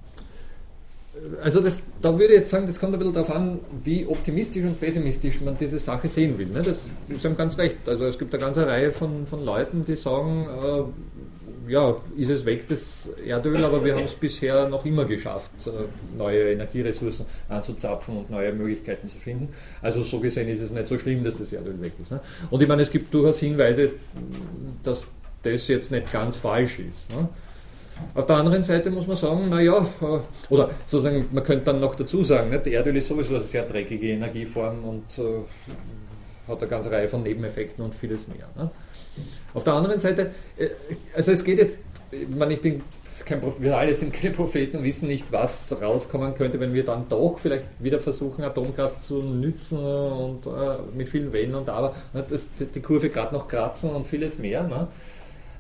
Also das, da würde ich jetzt sagen, das kommt ein bisschen darauf an, wie optimistisch und pessimistisch man diese Sache sehen will. Ne? Das ist einem ganz recht. Also es gibt eine ganze Reihe von, von Leuten, die sagen, äh, ja, ist es weg, das Erdöl, aber wir haben es bisher noch immer geschafft, äh, neue Energieressourcen anzuzapfen und neue Möglichkeiten zu finden. Also so gesehen ist es nicht so schlimm, dass das Erdöl weg ist. Ne? Und ich meine, es gibt durchaus Hinweise, dass das jetzt nicht ganz falsch ist. Ne? Auf der anderen Seite muss man sagen, naja, äh, oder sozusagen, man könnte dann noch dazu sagen, nicht? Erdöl ist sowieso eine sehr dreckige Energieform und äh, hat eine ganze Reihe von Nebeneffekten und vieles mehr. Ne? Auf der anderen Seite, äh, also es geht jetzt, ich meine, ich bin kein wir alle sind keine Propheten und wissen nicht, was rauskommen könnte, wenn wir dann doch vielleicht wieder versuchen, Atomkraft zu nützen und äh, mit vielen Wellen und aber, ne, das, die Kurve gerade noch kratzen und vieles mehr. Ne?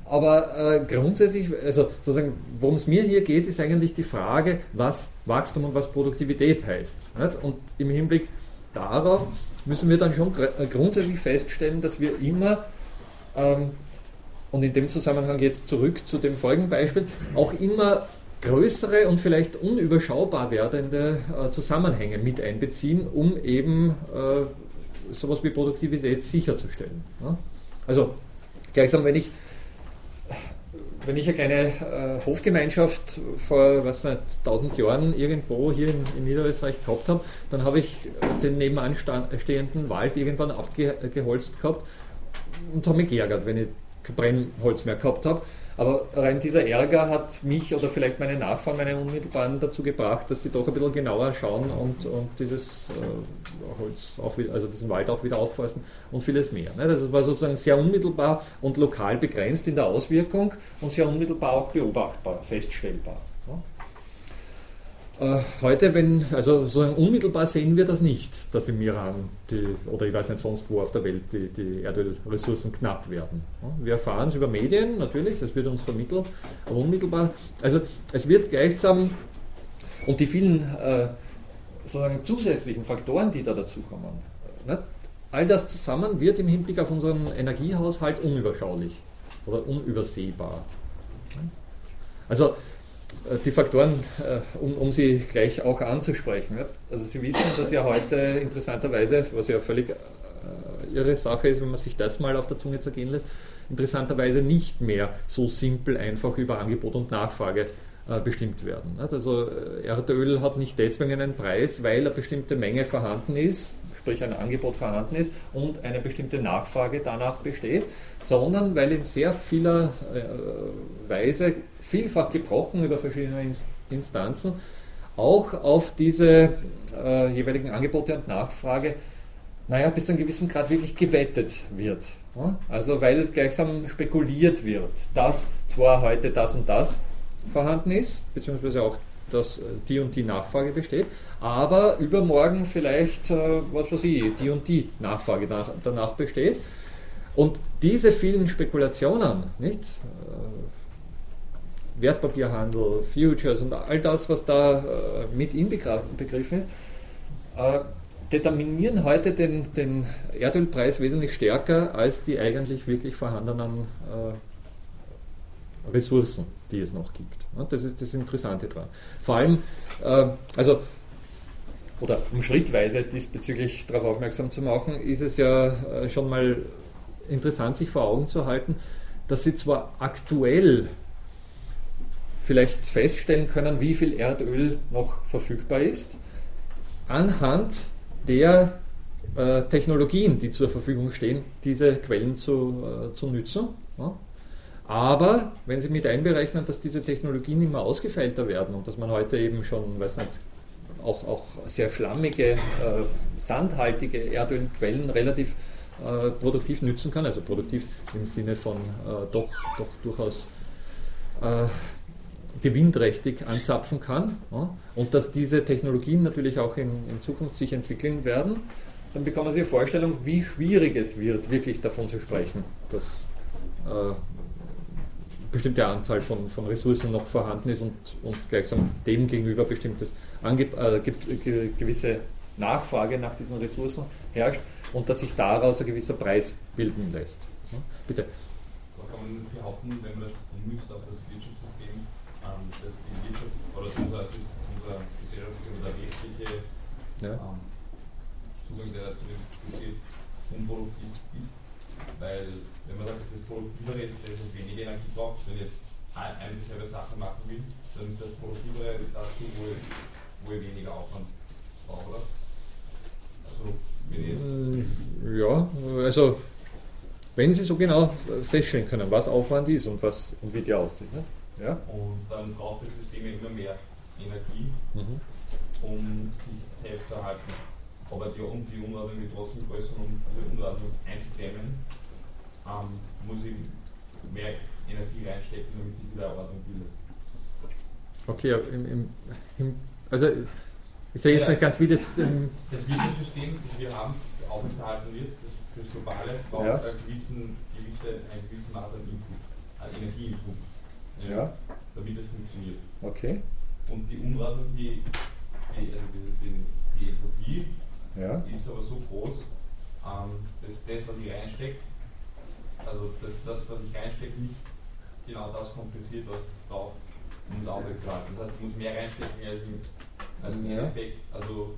Aber äh, grundsätzlich, also sozusagen, worum es mir hier geht, ist eigentlich die Frage, was Wachstum und was Produktivität heißt. Nicht? Und im Hinblick darauf müssen wir dann schon äh, grundsätzlich feststellen, dass wir immer, ähm, und in dem Zusammenhang jetzt zurück zu dem folgenden Beispiel, auch immer größere und vielleicht unüberschaubar werdende äh, Zusammenhänge mit einbeziehen, um eben äh, sowas wie Produktivität sicherzustellen. Ja? Also gleichsam, wenn ich wenn ich eine kleine äh, Hofgemeinschaft vor was nicht, 1000 Jahren irgendwo hier in, in Niederösterreich gehabt habe, dann habe ich den nebenan stehenden Wald irgendwann abgeholzt gehabt und habe mich geärgert, wenn ich kein Brennholz mehr gehabt habe. Aber rein dieser Ärger hat mich oder vielleicht meine Nachfahren, meine Unmittelbaren dazu gebracht, dass sie doch ein bisschen genauer schauen und, und dieses äh, Holz auch wieder, also diesen Wald auch wieder aufforsten und vieles mehr. Ne? Das war sozusagen sehr unmittelbar und lokal begrenzt in der Auswirkung und sehr unmittelbar auch beobachtbar, feststellbar. Äh, heute, wenn, also sozusagen unmittelbar sehen wir das nicht, dass im Iran die, oder ich weiß nicht sonst wo auf der Welt die, die Erdölressourcen knapp werden. Wir erfahren es über Medien, natürlich, es wird uns vermittelt, aber unmittelbar, also es wird gleichsam und die vielen äh, sozusagen zusätzlichen Faktoren, die da dazukommen, ne, all das zusammen wird im Hinblick auf unseren Energiehaushalt unüberschaulich oder unübersehbar. Also äh, die Faktoren, äh, um, um, sie gleich auch anzusprechen. Also Sie wissen, dass ja heute interessanterweise, was ja völlig äh, Ihre Sache ist, wenn man sich das mal auf der Zunge zergehen lässt, interessanterweise nicht mehr so simpel einfach über Angebot und Nachfrage bestimmt werden. Also Erdöl hat nicht deswegen einen Preis, weil eine bestimmte Menge vorhanden ist, sprich ein Angebot vorhanden ist und eine bestimmte Nachfrage danach besteht, sondern weil in sehr vieler Weise vielfach gebrochen über verschiedene Instanzen, auch auf diese äh, jeweiligen Angebote und Nachfrage, naja, bis zu einem gewissen Grad wirklich gewettet wird. Also weil gleichsam spekuliert wird, dass zwar heute das und das vorhanden ist, beziehungsweise auch dass äh, die und die Nachfrage besteht, aber übermorgen vielleicht, äh, was weiß ich, die und die Nachfrage danach besteht. Und diese vielen Spekulationen, nicht, Wertpapierhandel, Futures und all das, was da äh, mit inbegriffen ist, äh, determinieren heute den, den, Erdölpreis wesentlich stärker als die eigentlich wirklich vorhandenen äh, Ressourcen, die es noch gibt. Das ist das Interessante daran. Vor allem, also oder um schrittweise diesbezüglich darauf aufmerksam zu machen, ist es ja schon mal interessant, sich vor Augen zu halten, dass sie zwar aktuell vielleicht feststellen können, wie viel Erdöl noch verfügbar ist, anhand der äh, Technologien, die zur Verfügung stehen, diese Quellen zu, äh, zu nützen. Ja. Aber wenn Sie mit einberechnen, dass diese Technologien immer ausgefeilter werden und dass man heute eben schon, weiß nicht, auch, auch sehr schlammige, äh, sandhaltige Erdölquellen relativ äh, produktiv nützen kann, also produktiv im Sinne von äh, doch, doch durchaus äh, gewinnträchtig anzapfen kann ja, und dass diese Technologien natürlich auch in, in, Zukunft sich entwickeln werden, dann bekommen Sie eine Vorstellung, wie schwierig es wird, wirklich davon zu sprechen, dass äh, bestimmte Anzahl von, von Ressourcen noch vorhanden ist und, und gleichsam dem gegenüber bestimmtes Ange äh, gewisse Nachfrage nach diesen Ressourcen herrscht und dass sich daraus ein gewisser Preis bilden lässt. Ja, bitte. Kann man behaupten, wenn man das ummünzt auf das dass die Wirtschaft oder unser, unser gesellschaftlicher oder rechtliche ja. ähm, Zugang der zu dem Budget unproduktiv ist. Weil, wenn man sagt, das Produktivere ist, das weniger Energie braucht, wenn jetzt eine dieselbe Sache machen will, dann ist das Produktivere dazu, wo ich, wo ich weniger Aufwand brauche, oder? Also, wenn ich jetzt Ja, also wenn Sie so genau feststellen können, was Aufwand ist und was und wie die aussieht. Ne? Ja? Und dann braucht das System immer mehr Energie, Mhm. um sich selbst zu erhalten. Aber die, um die wird trotzdem größer um diese Unordnung einzudämmen, ähm, muss ich mehr Energie reinstecken, damit sich wieder Ordnung bildet. Okay, aber im, im, im, also ich sehe jetzt nicht ganz, wie das. Ähm, Das Wissenssystem, das wir haben, das aufrechterhalten wird, das fürs Globale, braucht Ja. einen gewissen, gewisse, ein gewissen Maß an Input, an Energieinput, Ja. damit es funktioniert. okay, Und die Unordnung, die, die, also die, die, die Entropie, ja, ist aber so groß, ähm, dass das, was ich reinstecke, also dass das, was ich reinstecke, nicht genau das kompensiert, was es braucht, um es aufrechtzuerhalten. Das heißt, ich muss mehr reinstecken als im, als im Ja. Endeffekt. Also,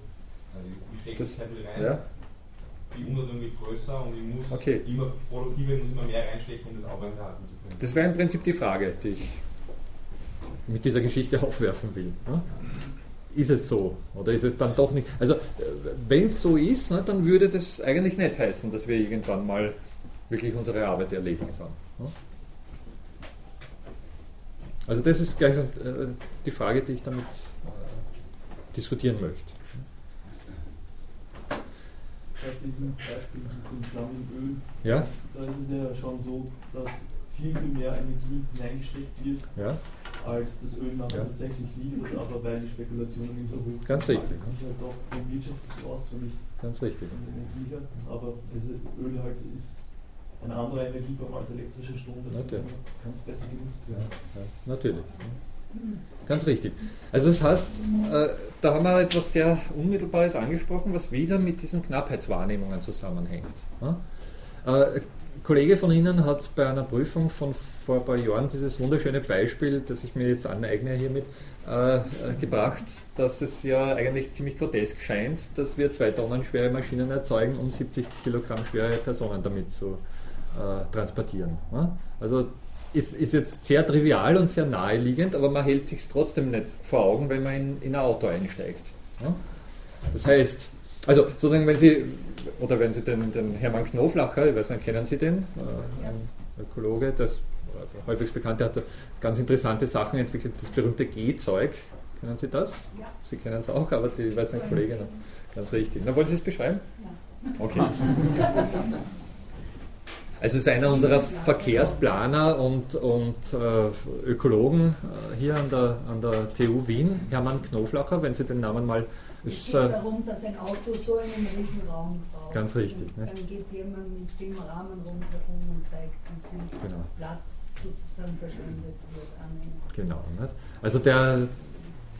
also ich stecke Das- viel rein, ja, die Unordnung wird größer und ich muss Okay. immer produktiver, ich muss immer mehr reinstecken, um das aufrechtzuerhalten zu können. das wäre im Prinzip die Frage, die ich mit dieser Geschichte *laughs* aufwerfen will. Ne? Ist es so oder ist es dann doch nicht? Also wenn es so ist, ne, dann würde das eigentlich nicht heißen, dass wir irgendwann mal wirklich unsere Arbeit erledigt haben. Ne? Also das ist gleich äh, die Frage, die ich damit äh, diskutieren möchte. Bei diesem Beispiel mit dem schlammigen Öl, Ja, da ist es ja schon so, dass viel, viel mehr Energie hineingesteckt wird, ja, als das Öl dann Ja. tatsächlich liefert, aber weil die Spekulationen eben so hoch sind. Ganz richtig, Das ist halt doch vom wirtschaftlichen aus, zwar nicht ganz richtig. Energie her, aber Öl halt ist eine andere Energieform als elektrischer Strom, das Natürlich. kann es besser genutzt Ja, werden. ja, natürlich. Ganz richtig. Also das heißt, äh, da haben wir etwas sehr Unmittelbares angesprochen, was wieder mit diesen Knappheitswahrnehmungen zusammenhängt. Ja? Äh, Ein Kollege von Ihnen hat bei einer Prüfung von vor ein paar Jahren dieses wunderschöne Beispiel, das ich mir jetzt aneigne hiermit, äh, äh, gebracht, dass es ja eigentlich ziemlich grotesk scheint, dass wir zwei Tonnen schwere Maschinen erzeugen, um 70 Kilogramm schwere Personen damit zu äh, transportieren. Ja? Also ist, ist jetzt sehr trivial und sehr naheliegend, aber man hält sich trotzdem nicht vor Augen, wenn man in, in ein Auto einsteigt. Ja? Das heißt, also sozusagen, wenn Sie, oder wenn Sie den, den Hermann Knoflacher, ich weiß nicht, kennen Sie den? Äh, ein Ökologe, das häufig bekannt, der hat ganz interessante Sachen entwickelt, das berühmte G-Zeug. Kennen Sie das? Ja. Sie kennen es auch, aber die, ich weiß nicht, Kollege, ganz richtig. Na, wollen Sie es beschreiben? Ja. Okay. *laughs* Also es ist einer unserer Verkehrsplaner und, und äh, Ökologen äh, hier an der, an der TU Wien, Hermann Knoflacher, wenn Sie den Namen mal... Es geht äh, darum, dass ein Auto so einen riesen Raum braucht. Ganz richtig, Und dann geht jemand mit dem Rahmen rundherum und zeigt, wie viel Genau. Platz sozusagen verschwendet wird an. Genau. Nicht? Also der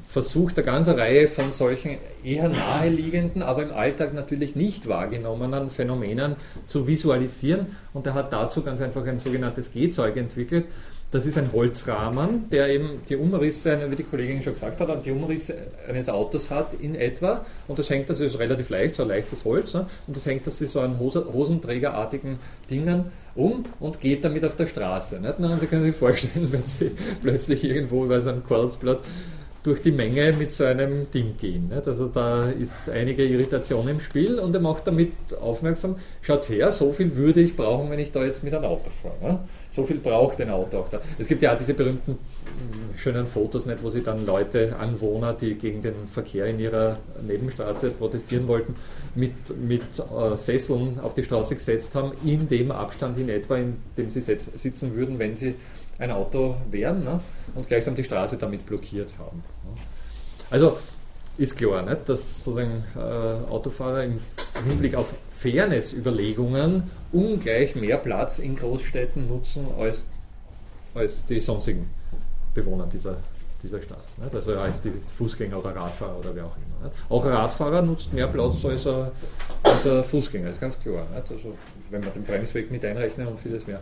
versucht eine ganze Reihe von solchen eher naheliegenden, aber im Alltag natürlich nicht wahrgenommenen Phänomenen zu visualisieren. Und er hat dazu ganz einfach ein sogenanntes G-Zeug entwickelt. Das ist ein Holzrahmen, der eben die Umrisse, wie die Kollegin schon gesagt hat, die Umrisse eines Autos hat in etwa. Und das hängt, das ist relativ leicht, so ein leichtes Holz. Ne? Und das hängt das so an Hose, Hosenträgerartigen Dingen um und geht damit auf der Straße. Nicht? Sie können sich vorstellen, *laughs* wenn Sie plötzlich irgendwo über so einem Karlsplatz durch die Menge mit so einem Ding gehen. Nicht? Also da ist einige Irritation im Spiel und er macht damit aufmerksam, schaut her, so viel würde ich brauchen, wenn ich da jetzt mit einem Auto fahre. Ne? So viel braucht ein Auto auch da. Es gibt ja auch diese berühmten mh, schönen Fotos, nicht, wo sie dann Leute, Anwohner, die gegen den Verkehr in ihrer Nebenstraße protestieren wollten, mit, mit äh, Sesseln auf die Straße gesetzt haben, in dem Abstand in etwa, in dem sie sitzen würden, wenn sie ein Auto wären ne? und gleichsam die Straße damit blockiert haben. Ne? Also ist klar, nicht, dass sozusagen äh, Autofahrer im Hinblick auf Fairness-Überlegungen ungleich mehr Platz in Großstädten nutzen als, als die sonstigen Bewohner dieser, dieser Stadt. Nicht? Also als die Fußgänger oder Radfahrer oder wer auch immer. Nicht? Auch ein Radfahrer nutzt mehr Platz als ein, als ein Fußgänger, ist ganz klar. Also wenn man den Bremsweg mit einrechnet und vieles mehr.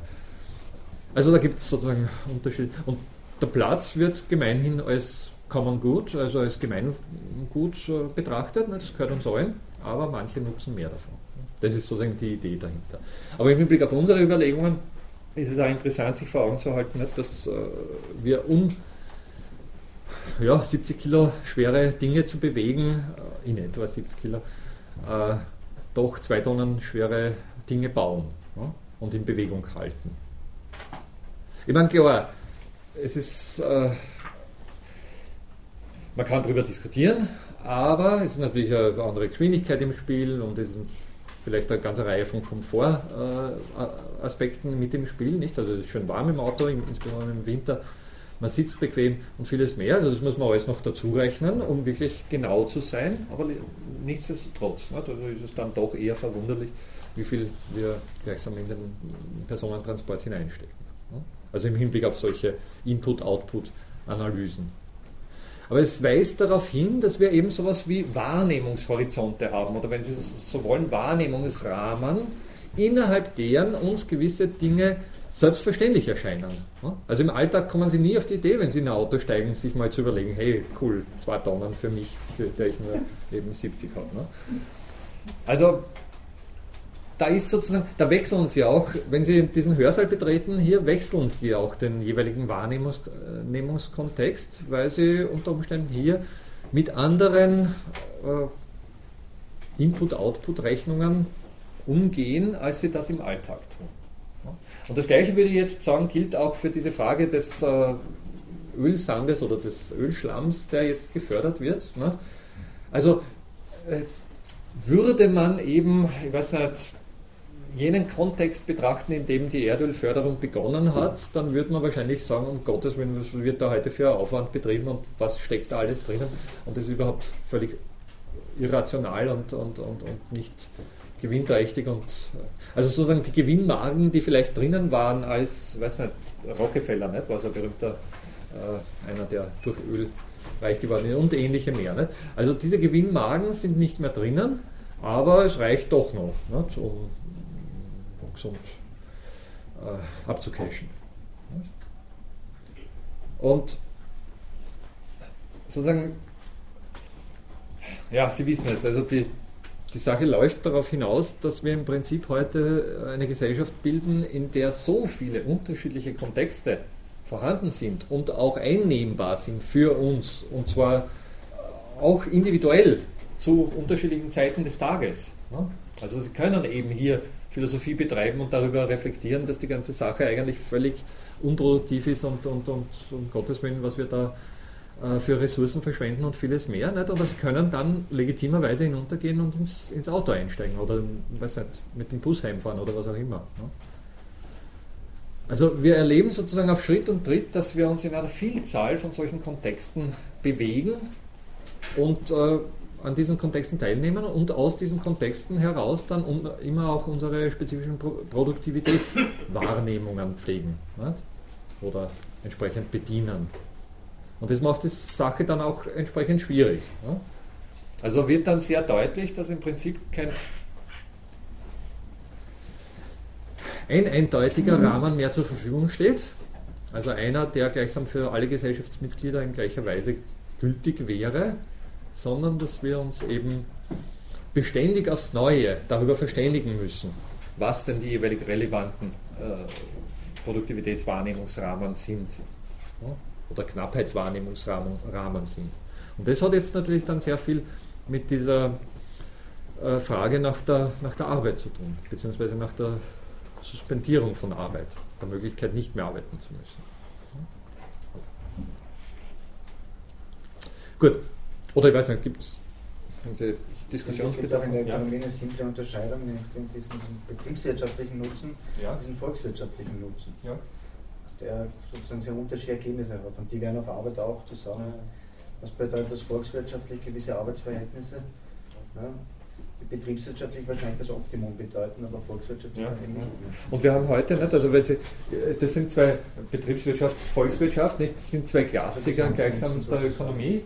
Also da gibt es sozusagen Unterschiede. Und der Platz wird gemeinhin als Common Good, also als Gemeingut äh, betrachtet. Ne? Das gehört uns allen, aber manche nutzen mehr davon. Das ist sozusagen die Idee dahinter. Aber im Hinblick auf unsere Überlegungen ist es auch interessant, sich vor Augen zu halten, nicht, dass äh, wir um ja, 70 Kilo schwere Dinge zu bewegen, äh, in etwa 70 Kilo, doch zwei Tonnen schwere Dinge bauen ja, und in Bewegung halten. Ich meine, klar, es ist, äh, man kann darüber diskutieren, aber es ist natürlich eine andere Geschwindigkeit im Spiel und es sind vielleicht eine ganze Reihe von Komfortaspekten mit dem Spiel, nicht? Also es ist schön warm im Auto, insbesondere im Winter man sitzt bequem und vieles mehr. Also das muss man alles noch dazu rechnen, um wirklich genau zu sein. Aber nichtsdestotrotz, ne, also ist es dann doch eher verwunderlich, wie viel wir gleichsam in den Personentransport hineinstecken. Ne? Also im Hinblick auf solche Input-Output-Analysen. Aber es weist darauf hin, dass wir eben sowas wie Wahrnehmungshorizonte haben oder wenn Sie so wollen, Wahrnehmungsrahmen, innerhalb deren uns gewisse Dinge selbstverständlich erscheinen. Also im Alltag kommen Sie nie auf die Idee, wenn Sie in ein Auto steigen, sich mal zu überlegen, hey, cool, zwei Tonnen für mich, für der ich nur *laughs* eben 70 habe. Also da ist sozusagen, da wechseln Sie auch, wenn Sie diesen Hörsaal betreten, hier wechseln Sie auch den jeweiligen Wahrnehmungskontext, weil Sie unter Umständen hier mit anderen äh, Input-Output-Rechnungen umgehen, als Sie das im Alltag tun. Und das Gleiche würde ich jetzt sagen, gilt auch für diese Frage des äh, Ölsandes oder des Ölschlamms, der jetzt gefördert wird. Ne? Also äh, würde man eben, ich weiß nicht, jenen Kontext betrachten, in dem die Erdölförderung begonnen hat, dann würde man wahrscheinlich sagen, um Gottes Willen, was wird da heute für Aufwand betrieben und was steckt da alles drinnen? Und das ist überhaupt völlig irrational und, und, und, und nicht gewinnträchtig und also sozusagen die Gewinnmargen, die vielleicht drinnen waren als, weiß nicht, Rockefeller, nicht? war so ein berühmter, äh, einer, der durch Öl reich geworden ist und ähnliche mehr. Nicht? Also diese Gewinnmargen sind nicht mehr drinnen, aber es reicht doch noch, nicht? um gesund äh, abzucashen. Und sozusagen, ja, Sie wissen es, also die, die Sache läuft darauf hinaus, dass wir im Prinzip heute eine Gesellschaft bilden, in der so viele unterschiedliche Kontexte vorhanden sind und auch einnehmbar sind für uns, und zwar auch individuell zu unterschiedlichen Zeiten des Tages. Also Sie können eben hier Philosophie betreiben und darüber reflektieren, dass die ganze Sache eigentlich völlig unproduktiv ist und, und, und um Gottes Willen, was wir da äh, für Ressourcen verschwenden und vieles mehr. Nicht? Aber sie können dann legitimerweise hinuntergehen und ins, ins Auto einsteigen oder weiß nicht, mit dem Bus heimfahren oder was auch immer. Ne? Also wir erleben sozusagen auf Schritt und Tritt, dass wir uns in einer Vielzahl von solchen Kontexten bewegen und äh, an diesen Kontexten teilnehmen und aus diesen Kontexten heraus dann um, immer auch unsere spezifischen Pro Produktivitätswahrnehmungen pflegen nicht? oder entsprechend bedienen. Und das macht die Sache dann auch entsprechend schwierig. Ja? Also wird dann sehr deutlich, dass im Prinzip kein ein eindeutiger mhm. Rahmen mehr zur Verfügung steht. Also einer, der gleichsam für alle Gesellschaftsmitglieder in gleicher Weise gültig wäre, sondern dass wir uns eben beständig aufs Neue darüber verständigen müssen, was denn die jeweilig relevanten äh, Produktivitätswahrnehmungsrahmen sind. Oder Knappheitswahrnehmungsrahmen sind. Und das hat jetzt natürlich dann sehr viel mit dieser äh, Frage nach der, nach der Arbeit zu tun, beziehungsweise nach der Suspendierung von Arbeit, der Möglichkeit nicht mehr arbeiten zu müssen. Gut. Oder ich weiß nicht, gibt es Diskussions Es gibt auch in der Ökonomie eine simple Unterscheidung, nämlich diesen betriebswirtschaftlichen Nutzen, ja. diesen volkswirtschaftlichen Nutzen. Ja der sozusagen sehr unterschiedliche Ergebnisse hat. Und die werden auf Arbeit auch zusammen. Ja. Was bedeutet das volkswirtschaftlich gewisse Arbeitsverhältnisse? Ja. Die betriebswirtschaftlich wahrscheinlich das Optimum bedeuten, aber volkswirtschaftlich ja. nicht. Und wir haben heute nicht, also weil Sie, das sind zwei Betriebswirtschaft, Volkswirtschaft, nicht, das sind zwei Klassiker gleichsam der Ökonomie,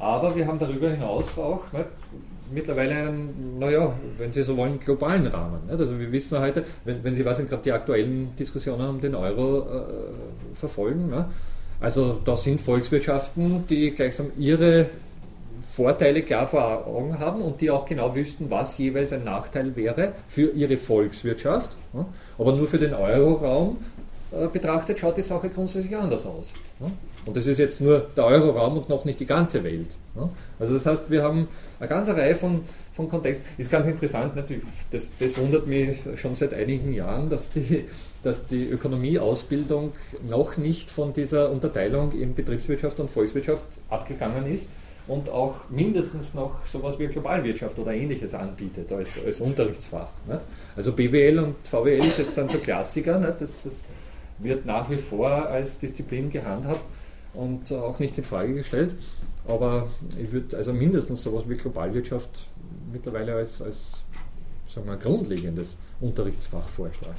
aber wir haben darüber hinaus auch nicht, mittlerweile einen, naja, wenn Sie so wollen, globalen Rahmen. Nicht? Also wir wissen heute, wenn, wenn Sie was gerade die aktuellen Diskussionen um den Euro äh, verfolgen, ne? also da sind Volkswirtschaften, die gleichsam ihre Vorteile klar vor Augen haben und die auch genau wüssten, was jeweils ein Nachteil wäre für ihre Volkswirtschaft. Ne? Aber nur für den Euroraum äh, betrachtet, schaut die Sache grundsätzlich anders aus. Und das ist jetzt nur der Euroraum und noch nicht die ganze Welt. Ne? Also das heißt, wir haben eine ganze Reihe von, von Kontexten. Ist ganz interessant, natürlich, das, das wundert mich schon seit einigen Jahren, dass die, dass die Ökonomieausbildung noch nicht von dieser Unterteilung in Betriebswirtschaft und Volkswirtschaft abgegangen ist und auch mindestens noch sowas wie Globalwirtschaft oder ähnliches anbietet als, als Unterrichtsfach. Ne? Also BWL und VWL, das sind so Klassiker, ne? das, das wird nach wie vor als Disziplin gehandhabt und auch nicht in Frage gestellt. Aber ich würde also mindestens sowas wie Globalwirtschaft mittlerweile als, als sagen wir, grundlegendes Unterrichtsfach vorschlagen.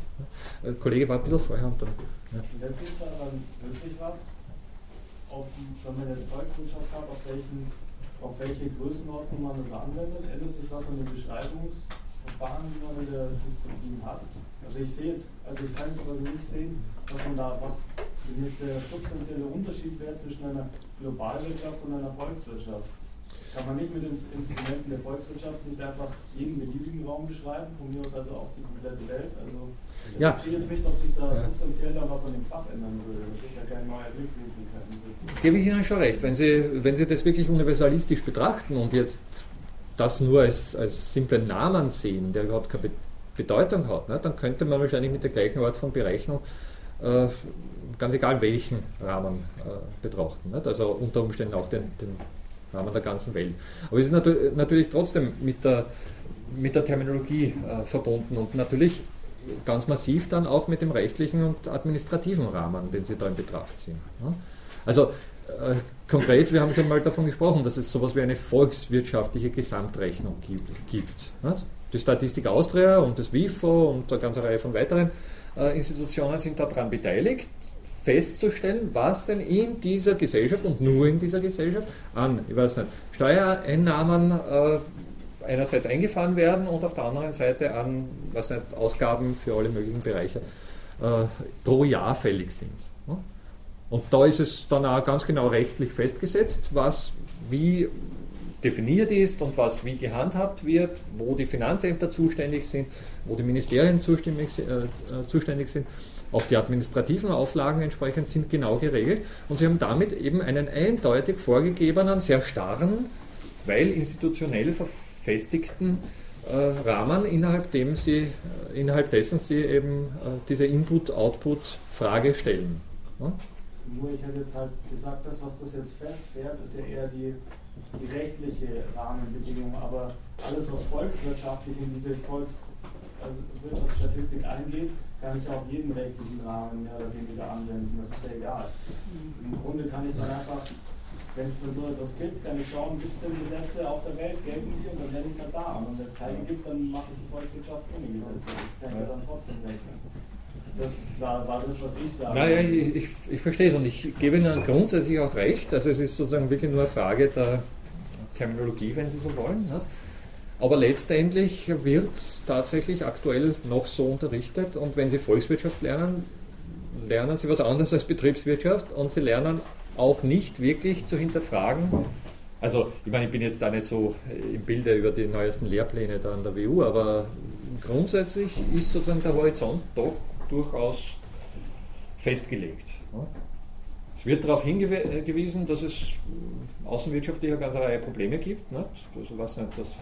Der Kollege war ein bisschen vorher und dann. Ja. Ändert sich daran wirklich was? Ob, wenn man jetzt Volkswirtschaft hat, auf, welchen, auf welche Größenordnung man das anwendet? Ändert sich was an den Beschreibungsverfahren, die man in der Disziplin hat? Also ich sehe jetzt, also ich kann jetzt quasi nicht sehen, dass man da was, wenn jetzt der substanzielle Unterschied wäre zwischen einer Globalwirtschaft und einer Volkswirtschaft. Kann man nicht mit den Instrumenten der Volkswirtschaft nicht einfach jeden beliebigen Raum beschreiben, von mir aus also auch die komplette Welt? Also ja. ich sehe jetzt nicht, ob sich da ja. substanziell da was an dem Fach ändern würde. Das ist ja kein neuer Blickwinkel. Gebe ich Ihnen schon recht. Wenn Sie, wenn Sie das wirklich universalistisch betrachten und jetzt das nur als, als simplen Namen sehen, der überhaupt keine Bedeutung hat, ne, dann könnte man wahrscheinlich mit der gleichen Art von Berechnung äh, ganz egal welchen Rahmen äh, betrachten. Nicht? Also unter Umständen auch den, den Rahmen der ganzen Welt. Aber es ist natu natürlich trotzdem mit der, mit der Terminologie äh, verbunden und natürlich ganz massiv dann auch mit dem rechtlichen und administrativen Rahmen, den Sie da in Betracht ziehen. Ja? Also konkret, wir haben schon mal davon gesprochen, dass es sowas wie eine volkswirtschaftliche Gesamtrechnung gibt. Die Statistik Austria und das WIFO und eine ganze Reihe von weiteren äh, Institutionen sind daran beteiligt, festzustellen, was denn in dieser Gesellschaft und nur in dieser Gesellschaft an, ich weiß nicht, Steuereinnahmen äh, einerseits eingefahren werden und auf der anderen Seite an was nicht, Ausgaben für alle möglichen Bereiche äh, pro Jahr fällig sind. Und da ist es dann auch ganz genau rechtlich festgesetzt, was wie definiert ist und was wie gehandhabt wird, wo die Finanzämter zuständig sind, wo die Ministerien zuständig, äh, äh, zuständig sind. Auch die administrativen Auflagen entsprechend sind genau geregelt und sie haben damit eben einen eindeutig vorgegebenen, sehr starren, weil institutionell verfestigten äh, Rahmen, innerhalb, dem sie, äh, innerhalb dessen sie eben äh, diese Input-Output-Frage stellen. Ja? Nur ich hätte jetzt halt gesagt, das, was das jetzt festfährt, ist ja eher die, die rechtliche Rahmenbedingung, aber alles, was volkswirtschaftlich in diese Volkswirtschaftsstatistik also eingeht, kann ich auch jeden rechtlichen Rahmen mehr oder weniger anwenden. Das ist ja egal. Im Grunde kann ich dann einfach, wenn es dann so etwas gibt, kann ich schauen, gibt es denn Gesetze auf der Welt, gelten die und dann werde ich es halt da. Und wenn es keine gibt, dann mache ich die Volkswirtschaft ohne Gesetze. Das kann ich ja dann trotzdem rechnen. Das war, war das, was ich sage. Naja, ich, ich, ich verstehe es und ich gebe Ihnen grundsätzlich auch recht. Also es ist sozusagen wirklich nur eine Frage der Terminologie, wenn Sie so wollen. Nicht? Aber letztendlich wird es tatsächlich aktuell noch so unterrichtet und wenn Sie Volkswirtschaft lernen, lernen Sie was anderes als Betriebswirtschaft und Sie lernen auch nicht wirklich zu hinterfragen. Also, ich meine, ich bin jetzt da nicht so im Bilde über die neuesten Lehrpläne da an der WU, aber grundsätzlich ist sozusagen der Horizont doch durchaus festgelegt. Es wird darauf hingewiesen, dass es außenwirtschaftlich eine ganze Reihe Probleme gibt. Nicht? Also was nicht, dass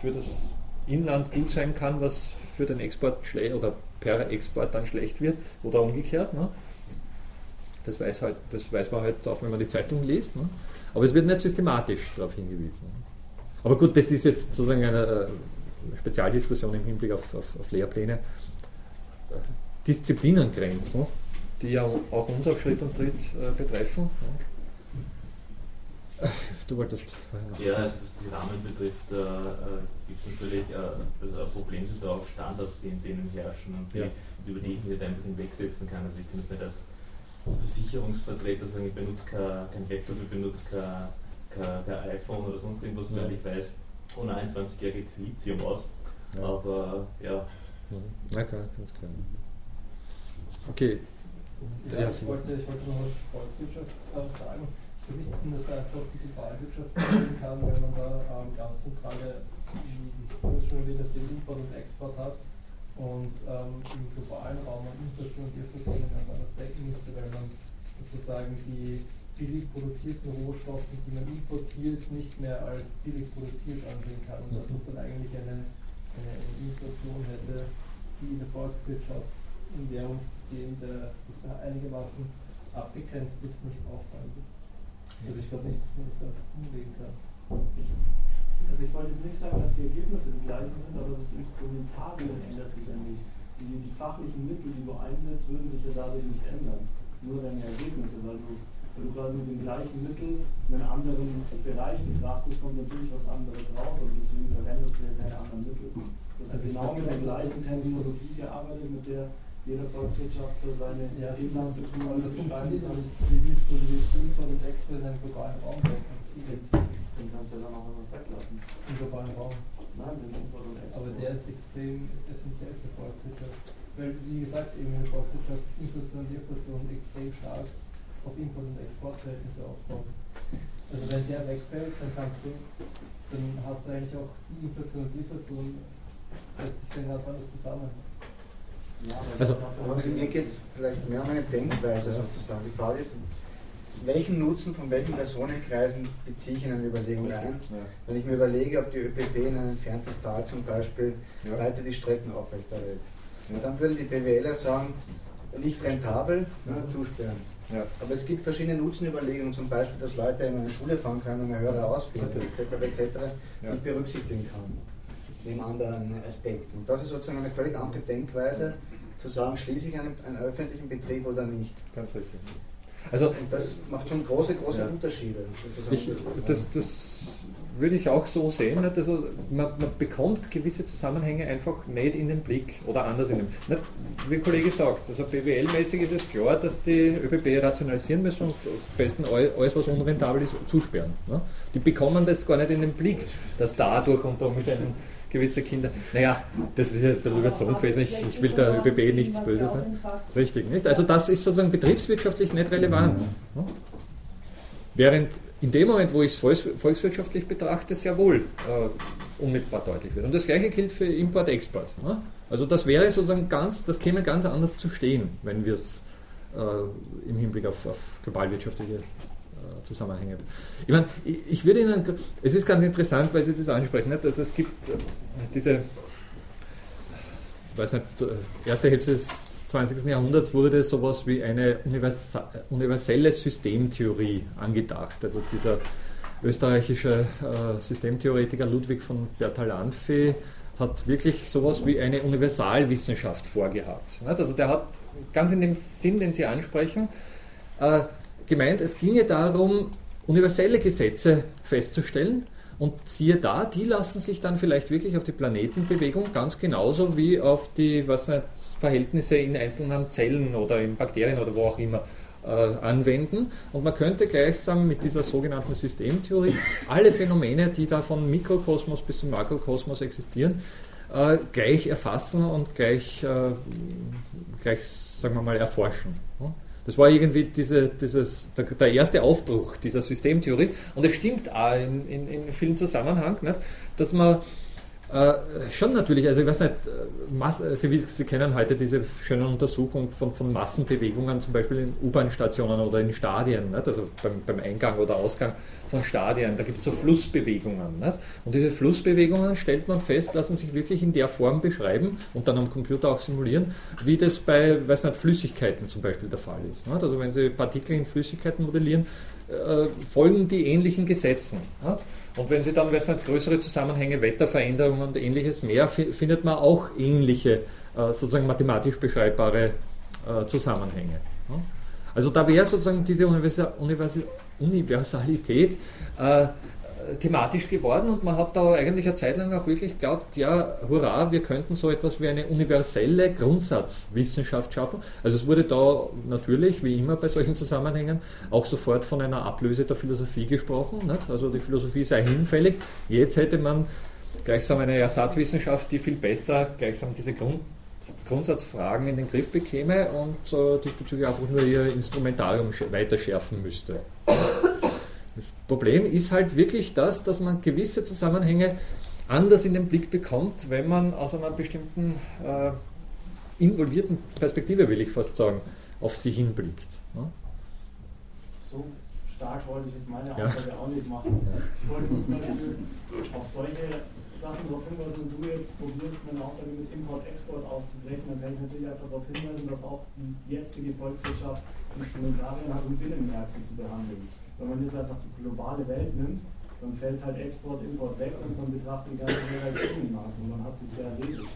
für das Inland gut sein kann, was für den Export schlecht oder per Export dann schlecht wird oder umgekehrt. Ne? Das, weiß halt, das weiß man halt auch, wenn man die Zeitung liest. Ne? Aber es wird nicht systematisch darauf hingewiesen. Ne? Aber gut, das ist jetzt sozusagen eine äh, Spezialdiskussion im Hinblick auf, auf, auf Lehrpläne. Disziplinengrenzen, die ja auch uns auf Schritt und Tritt äh, betreffen. Du wolltest. Ja, also was die Rahmen betrifft, äh, äh gibt es natürlich äh, also ein Problem sind da auch Standards, die in denen herrschen und, die, ja. über die ich nicht einfach hinwegsetzen kann. Also ich kann das nicht als Versicherungsvertreter sagen, ich benutze kein, kein Laptop, ich benutze kein, kein, kein iPhone oder sonst irgendwas, ja. weil ich weiß, ohne 21 Jahre geht es Lithium aus. Ja. Aber ja. Klar, ganz klar. Okay. Ja, ich, wollte, ich wollte noch was Volkswirtschaft sagen. Für mich sind das einfach die Globalwirtschaft sein kann, wenn man da am ganz zentrale, wie ich schon wieder den Import und Export hat und ähm, im globalen Raum und international Funktionen ganz anders sozusagen die billig produzierten Rohstoffe, die man importiert, nicht mehr als billig produziert ansehen kann und dadurch dann eigentlich eine, eine, eine Inflation hätte, die in der Volkswirtschaft im Währungssystem, der, das einigermaßen abgegrenzt ist, nicht auffallen wird. Also ich glaube nicht, dass man das einfach umlegen kann. Also ich wollte jetzt nicht sagen, dass die Ergebnisse die gleichen sind, aber das Instrumentarium ändert sich ja nicht. Die, die fachlichen Mittel, die du einsetzt, würden sich ja dadurch nicht ändern. Nur deine Ergebnisse, weil du wenn du quasi mit den gleichen Mitteln in einen anderen Bereich betrachtest, kommt natürlich was anderes raus, aber deswegen verwendest du ja keine anderen Mittel. Du hast also genau mit der gleichen Terminologie gearbeitet, mit der jeder Volkswirtschaftler seine ja, Inlandsökonomie beschreibt. Wie willst du die Import und Export in einem globalen Raum denken? Den kannst du ja dann auch immer weglassen. Im globalen Raum? Nein, den Import und Export. Aber der ist extrem essentiell für Volkswirtschaft. Weil, wie gesagt, eben in der Volkswirtschaft Inflation, Deflation extrem stark auf Import- und Exportverhältnisse aufbauen. Also wenn der wegfällt, dann kannst du, dann hast du eigentlich auch die Inflation und Deflation, lässt sich dann ganz anders zusammen. Ja, also, aber mir geht es vielleicht mehr um eine Denkweise sozusagen. Die Frage ist, welchen Nutzen von welchen Personenkreisen beziehe ich in eine Überlegung ein? Wenn ich mir überlege, ob die ÖPB in ein entferntes Tal zum Beispiel ja. weiter die Strecken aufrechterhält, ja. dann würden die BWLer sagen, nicht rentabel, ja, zusperren. Ja. Aber es gibt verschiedene Nutzenüberlegungen, zum Beispiel, dass Leute in eine Schule fahren können, eine höhere Ausbildung etc. etc. Ja. nicht berücksichtigen kann, neben anderen Aspekten. Und das ist sozusagen eine völlig andere Denkweise, zu sagen, schließe ich einen, einen öffentlichen Betrieb oder nicht. Ganz richtig. Also, Und das macht schon große, große ja. Unterschiede. Ich, das, das würde ich auch so sehen. Nicht? Also man, man, bekommt gewisse Zusammenhänge einfach nicht in den Blick oder anders in den nicht? Wie der Kollege sagt, also BWL-mäßig ist es klar, dass die ÖBB rationalisieren müssen und am besten alles, was unrentabel ist, zusperren. Ne? Die bekommen das gar nicht in den Blick, dass dadurch unter Umständen gewisse Kinder, naja, das ist jetzt ein bisschen überzogen gewesen, ich, ich will der ÖBB nichts Böses. Ne? Richtig, nicht? Also das ist sozusagen betriebswirtschaftlich nicht relevant. Ne? Während in dem Moment, wo ich es volkswirtschaftlich betrachte, sehr wohl äh, unmittelbar deutlich wird. Und das gleiche gilt für Import-Export. Ne? Also das wäre sozusagen ganz, das käme ganz anders zu stehen, wenn wir es äh, im Hinblick auf, auf globalwirtschaftliche Zusammenhänge. Ich meine, ich, würde Ihnen, es ist ganz interessant, weil Sie das ansprechen, nicht? dass es gibt äh, diese, ich weiß nicht, erste Hälfte des 20. Jahrhunderts wurde sowas wie eine universelle Systemtheorie angedacht. Also dieser österreichische äh, Systemtheoretiker Ludwig von Bertalanffy hat wirklich sowas wie eine Universalwissenschaft vorgehabt. Also der hat ganz in dem Sinn, den Sie ansprechen, äh, gemeint, es ginge darum, universelle Gesetze festzustellen, und siehe da, die lassen sich dann vielleicht wirklich auf die Planetenbewegung ganz genauso wie auf die was nicht, Verhältnisse in einzelnen Zellen oder in Bakterien oder wo auch immer äh, anwenden. Und man könnte gleichsam mit dieser sogenannten Systemtheorie alle Phänomene, die da von Mikrokosmos bis zum Makrokosmos existieren, äh, gleich erfassen und gleich, äh, gleich, sagen wir mal, erforschen. Das war irgendwie diese, dieses, der, der, erste Aufbruch dieser Systemtheorie. Und es stimmt auch in, in, in vielen Zusammenhängen, nicht, dass man äh, schon natürlich, also ich weiß nicht, äh, Mass, äh, Sie, Sie, kennen heute diese schöne Untersuchung von, von Massenbewegungen, zum Beispiel in U-Bahn-Stationen oder in Stadien, nicht? also beim, beim, Eingang oder Ausgang von Stadien, da gibt es so Flussbewegungen. Nicht? Und diese Flussbewegungen stellt man fest, lassen sich wirklich in der Form beschreiben und dann am Computer auch simulieren, wie das bei weiß nicht, Flüssigkeiten zum Beispiel der Fall ist. Nicht? Also wenn Sie Partikel in Flüssigkeiten modellieren, äh, folgen die ähnlichen Gesetzen. Nicht? Und wenn Sie dann, weiß nicht, größere Zusammenhänge, Wetterveränderungen und ähnliches mehr, findet man auch ähnliche, äh, sozusagen mathematisch beschreibbare äh, Zusammenhänge. Also da wäre sozusagen diese Universalität äh, thematisch geworden und man hat da eigentlich eine Zeit lang auch wirklich geglaubt, ja, hurra, wir könnten so etwas wie eine universelle Grundsatzwissenschaft schaffen. Also es wurde da natürlich, wie immer bei solchen Zusammenhängen, auch sofort von einer Ablöse der Philosophie gesprochen. Nicht? Also die Philosophie sei hinfällig. Jetzt hätte man gleichsam eine Ersatzwissenschaft, die viel besser gleichsam diese Grund Grundsatzfragen in den Griff bekäme und äh, diesbezüglich einfach nur ihr Instrumentarium weiter schärfen müsste. Das Problem ist halt wirklich das, dass man gewisse Zusammenhänge anders in den Blick bekommt, wenn man aus einer bestimmten äh, involvierten Perspektive, will ich fast sagen, auf sie hinblickt. Ne? so stark wollte ich jetzt meine Aussage ja. auch nicht machen. Ich wollte nur zum Beispiel auf solche Sachen darauf hinweisen, wenn du jetzt probierst, eine Aussage mit Import-Export auszubrechen, dann werde ich natürlich einfach darauf hinweisen, dass auch die jetzige Volkswirtschaft Instrumentarien hat, um Binnenmärkte zu behandeln. Wenn man jetzt einfach die globale Welt nimmt, dann fällt halt Export, Import weg und man betrachtet die ganze Welt als Binnenmarkt und man hat sich sehr erledigt.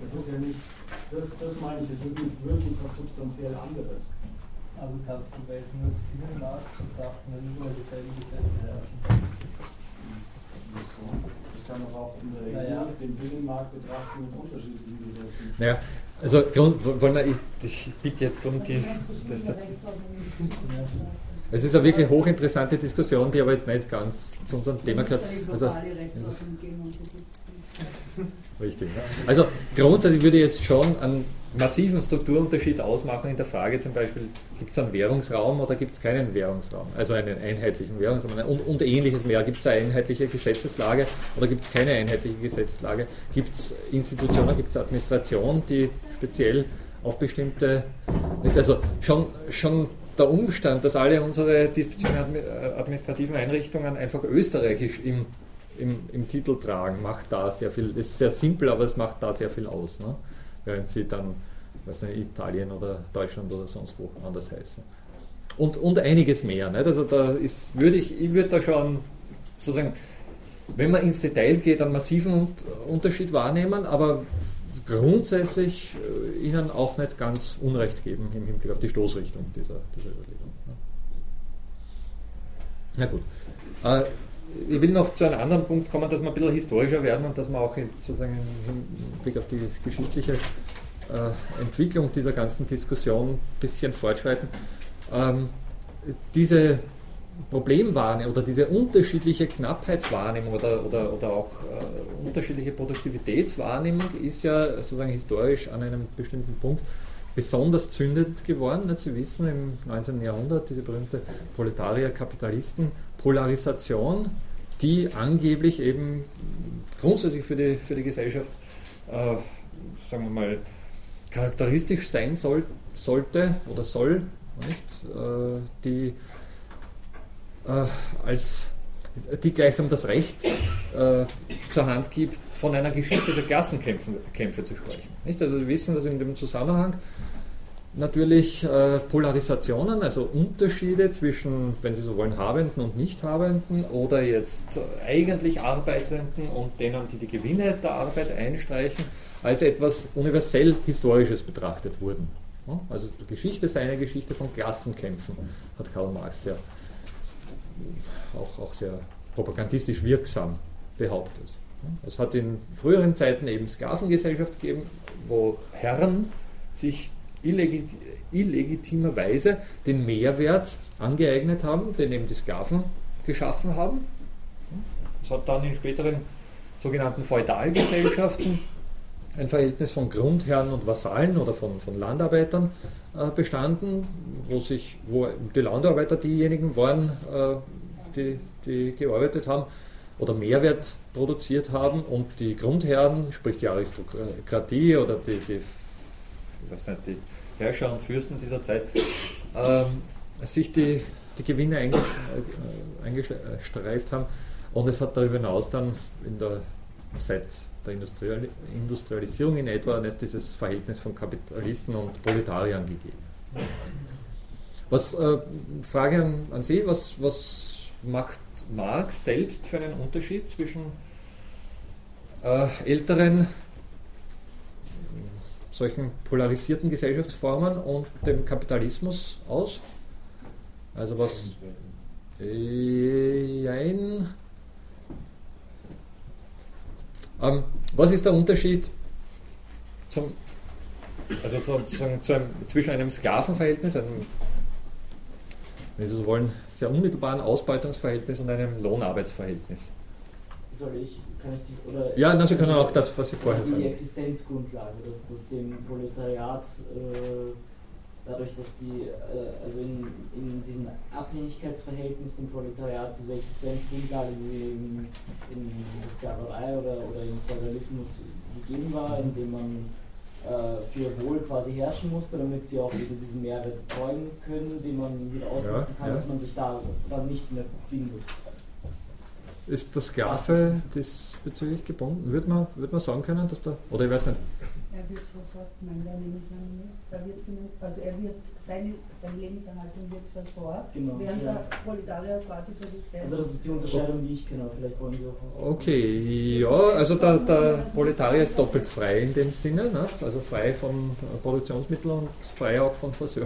Das ist ja nicht, das, das meine ich, es ist nicht wirklich was substanziell anderes. Aber du kannst die Welt nur als Binnenmarkt betrachten, wenn überall dieselben Gesetze herrschen. So kann man auch in der Regel naja. den Binnenmarkt betrachten mit unterschiedlichen Gesetzen. Naja, also Grund, wollen wir, ich, ich bitte jetzt um die. Das, es ist eine wirklich hochinteressante Diskussion, die aber jetzt nicht ganz zu unserem Thema gehört. Also, *laughs* Richtig. Ja. Also grundsätzlich würde ich jetzt schon einen massiven Strukturunterschied ausmachen in der Frage zum Beispiel, gibt es einen Währungsraum oder gibt es keinen Währungsraum? Also einen einheitlichen Währungsraum und, und ähnliches mehr. Gibt es eine einheitliche Gesetzeslage oder gibt es keine einheitliche Gesetzeslage? Gibt es Institutionen, gibt es Administration, die speziell auf bestimmte, also schon, schon der Umstand, dass alle unsere administrativen Einrichtungen einfach österreichisch im im, im Titel tragen, macht da sehr viel, ist sehr simpel, aber es macht da sehr viel aus. Ne? Während sie dann, weiß nicht, Italien oder Deutschland oder sonst wo anders heißen. Und, und einiges mehr. Nicht? Also da ist, würde ich, ich würde da schon sozusagen, wenn man ins Detail geht, einen massiven Unterschied wahrnehmen, aber grundsätzlich äh, ihnen auch nicht ganz Unrecht geben im Hinblick auf die Stoßrichtung dieser, dieser Überlegung. Ne? Na gut. Äh, ich will noch zu einem anderen Punkt kommen, dass wir ein bisschen historischer werden und dass wir auch sozusagen im Blick auf die geschichtliche äh, Entwicklung dieser ganzen Diskussion ein bisschen fortschreiten. Ähm, diese Problemwahrnehmung oder diese unterschiedliche Knappheitswahrnehmung oder, oder, oder auch äh, unterschiedliche Produktivitätswahrnehmung ist ja sozusagen historisch an einem bestimmten Punkt besonders zündend geworden. Sie wissen, im 19. Jahrhundert diese berühmte Proletarier-Kapitalisten-Polarisation, die angeblich eben grundsätzlich für die, für die Gesellschaft, äh, sagen wir mal, charakteristisch sein soll, sollte oder soll, nicht? Äh, die äh, als die gleichsam das Recht äh, zur Hand gibt, von einer Geschichte der Klassenkämpfe zu sprechen. Nicht? Also wir wissen, dass in dem Zusammenhang natürlich äh, Polarisationen, also Unterschiede zwischen, wenn Sie so wollen, Habenden und Nichthabenden oder jetzt eigentlich Arbeitenden und denen, die die Gewinne der Arbeit einstreichen, als etwas universell Historisches betrachtet wurden. Also die Geschichte sei eine Geschichte von Klassenkämpfen, hat Karl Marx ja auch, auch sehr propagandistisch wirksam behauptet. Es hat in früheren Zeiten eben Sklavengesellschaft gegeben, wo Herren sich illegit illegitimerweise den Mehrwert angeeignet haben, den eben die Sklaven geschaffen haben. Es hat dann in späteren sogenannten Feudalgesellschaften ein Verhältnis von Grundherren und Vasallen oder von, von Landarbeitern bestanden, wo, sich, wo die Landarbeiter diejenigen waren, äh, die, die gearbeitet haben oder Mehrwert produziert haben und die Grundherren, sprich die Aristokratie oder die, die ich weiß nicht, die Herrscher und Fürsten dieser Zeit, ähm, sich die, die Gewinne äh, eingestreift haben. Und es hat darüber hinaus dann in der, seit der Industrialisierung in etwa nicht dieses Verhältnis von Kapitalisten und Proletariern gegeben. Was, äh, Frage an, an Sie, was, was macht Marx selbst für einen Unterschied zwischen äh, älteren solchen polarisierten Gesellschaftsformen und dem Kapitalismus aus? Also was. Ein, ähm, was ist der Unterschied zum, also sozusagen zu einem, zwischen einem Sklavenverhältnis, einem, wenn Sie so wollen, sehr unmittelbaren Ausbeutungsverhältnis und einem Lohnarbeitsverhältnis? Soll ich kann ich die, oder ja, na, Sie können auch das, was Sie vorher sagen. Die Existenzgrundlage, dass, dass dem Proletariat äh, dadurch, dass die, äh, also in, in diesem Abhängigkeitsverhältnis dem Proletariat diese Existenzgrundlage, die in, in der Sklaverei oder, oder im Feudalismus gegeben war, indem man äh, für Wohl quasi herrschen musste, damit sie auch wieder diesen Mehrwert erzeugen können, den man wieder ausnutzen ja, kann, ja. dass man sich da dann nicht mehr bindet. Ist der Sklave diesbezüglich gebunden? Würde man, würde man sagen können, dass da, oder ich weiß nicht, er wird versorgt, nehme ich an nicht. Da wird also er wird, seine, seine Lebenserhaltung wird versorgt, genau, während ja. der Proletarier quasi für sich selbst. Also das ist die Unterscheidung, die ich kenne, vielleicht wollen Sie auch. Okay, ja, also der, der Proletarier ist doppelt frei in dem Sinne, ne? also frei von Produktionsmitteln und frei auch von Vers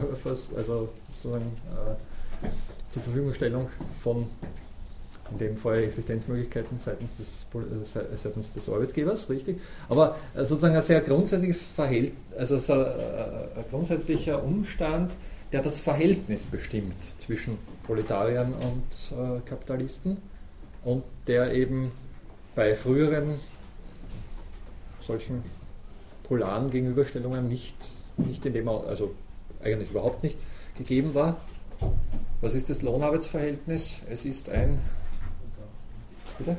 also sozusagen äh, zur Verfügungstellung von in dem Fall Existenzmöglichkeiten seitens des, äh, seitens des Arbeitgebers, richtig. Aber äh, sozusagen ein sehr grundsätzliches Verhältnis, also so äh, ein grundsätzlicher Umstand, der das Verhältnis bestimmt zwischen Proletariern und Kapitalisten und der eben bei früheren solchen polaren Gegenüberstellungen nicht, nicht in dem, also eigentlich überhaupt nicht gegeben war. Was ist das Lohnarbeitsverhältnis? Es ist ein Bitte?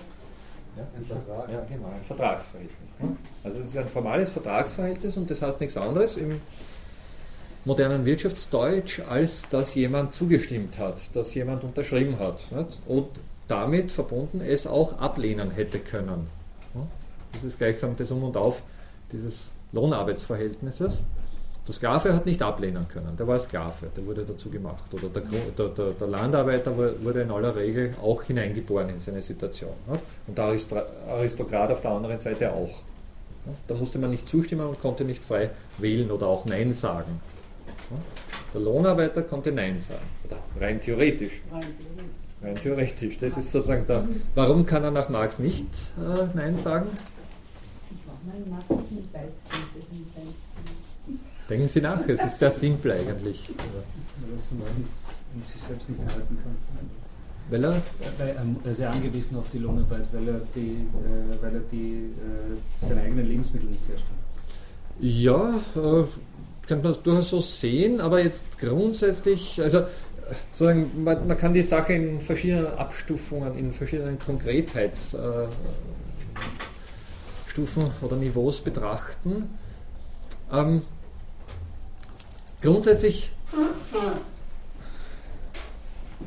Ja, ein Vertrag. Ja, genau, ein Vertragsverhältnis. Ne? Also es ist ein formales Vertragsverhältnis und das heißt nichts anderes im modernen Wirtschaftsdeutsch, als dass jemand zugestimmt hat, dass jemand unterschrieben hat. Nicht? Und damit verbunden es auch ablehnen hätte können. Das ist gleichsam das Um und Auf dieses Lohnarbeitsverhältnisses. Der Sklave hat nicht ablehnen können, der war Sklave, der wurde dazu gemacht. Oder der, der, der, der Landarbeiter wurde in aller Regel auch hineingeboren in seine Situation. Und der Aristokrat auf der anderen Seite auch. Da musste man nicht zustimmen und konnte nicht frei wählen oder auch Nein sagen. Der Lohnarbeiter konnte Nein sagen, oder rein theoretisch. Rein theoretisch. Das ist sozusagen der. Warum kann er nach Marx nicht äh, Nein sagen? Marx nicht weiß, Denken Sie nach, es ist sehr simpel eigentlich. Weil er sich selbst nicht halten kann. Weil er? Weil er ist ja angewiesen auf die Lohnarbeit, weil er, die, äh, weil er die, äh, seine eigenen Lebensmittel nicht herstellt. Ja, äh, könnte man durchaus so sehen, aber jetzt grundsätzlich, also sozusagen, man, man, kann die Sache in verschiedenen Abstufungen, in verschiedenen Konkretheitsstufen äh, oder Niveaus betrachten. Ähm, Grundsätzlich,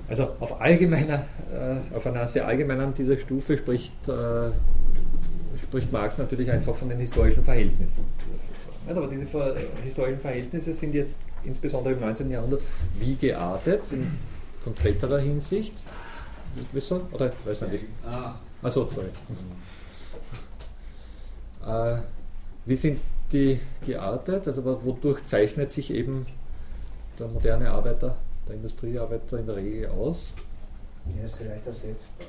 also auf allgemeiner, äh, auf einer sehr allgemeinen dieser Stufe spricht, äh, spricht Marx natürlich einfach von den historischen Verhältnissen. Aber diese historischen Verhältnisse sind jetzt insbesondere im 19. Jahrhundert wie geartet, in konkreterer Hinsicht. Oder weiß nicht. Achso, sorry. Äh, wie sind die geartet? Also wodurch zeichnet sich eben der moderne Arbeiter, der Industriearbeiter in der Regel aus? Er ist leicht ersetzbar.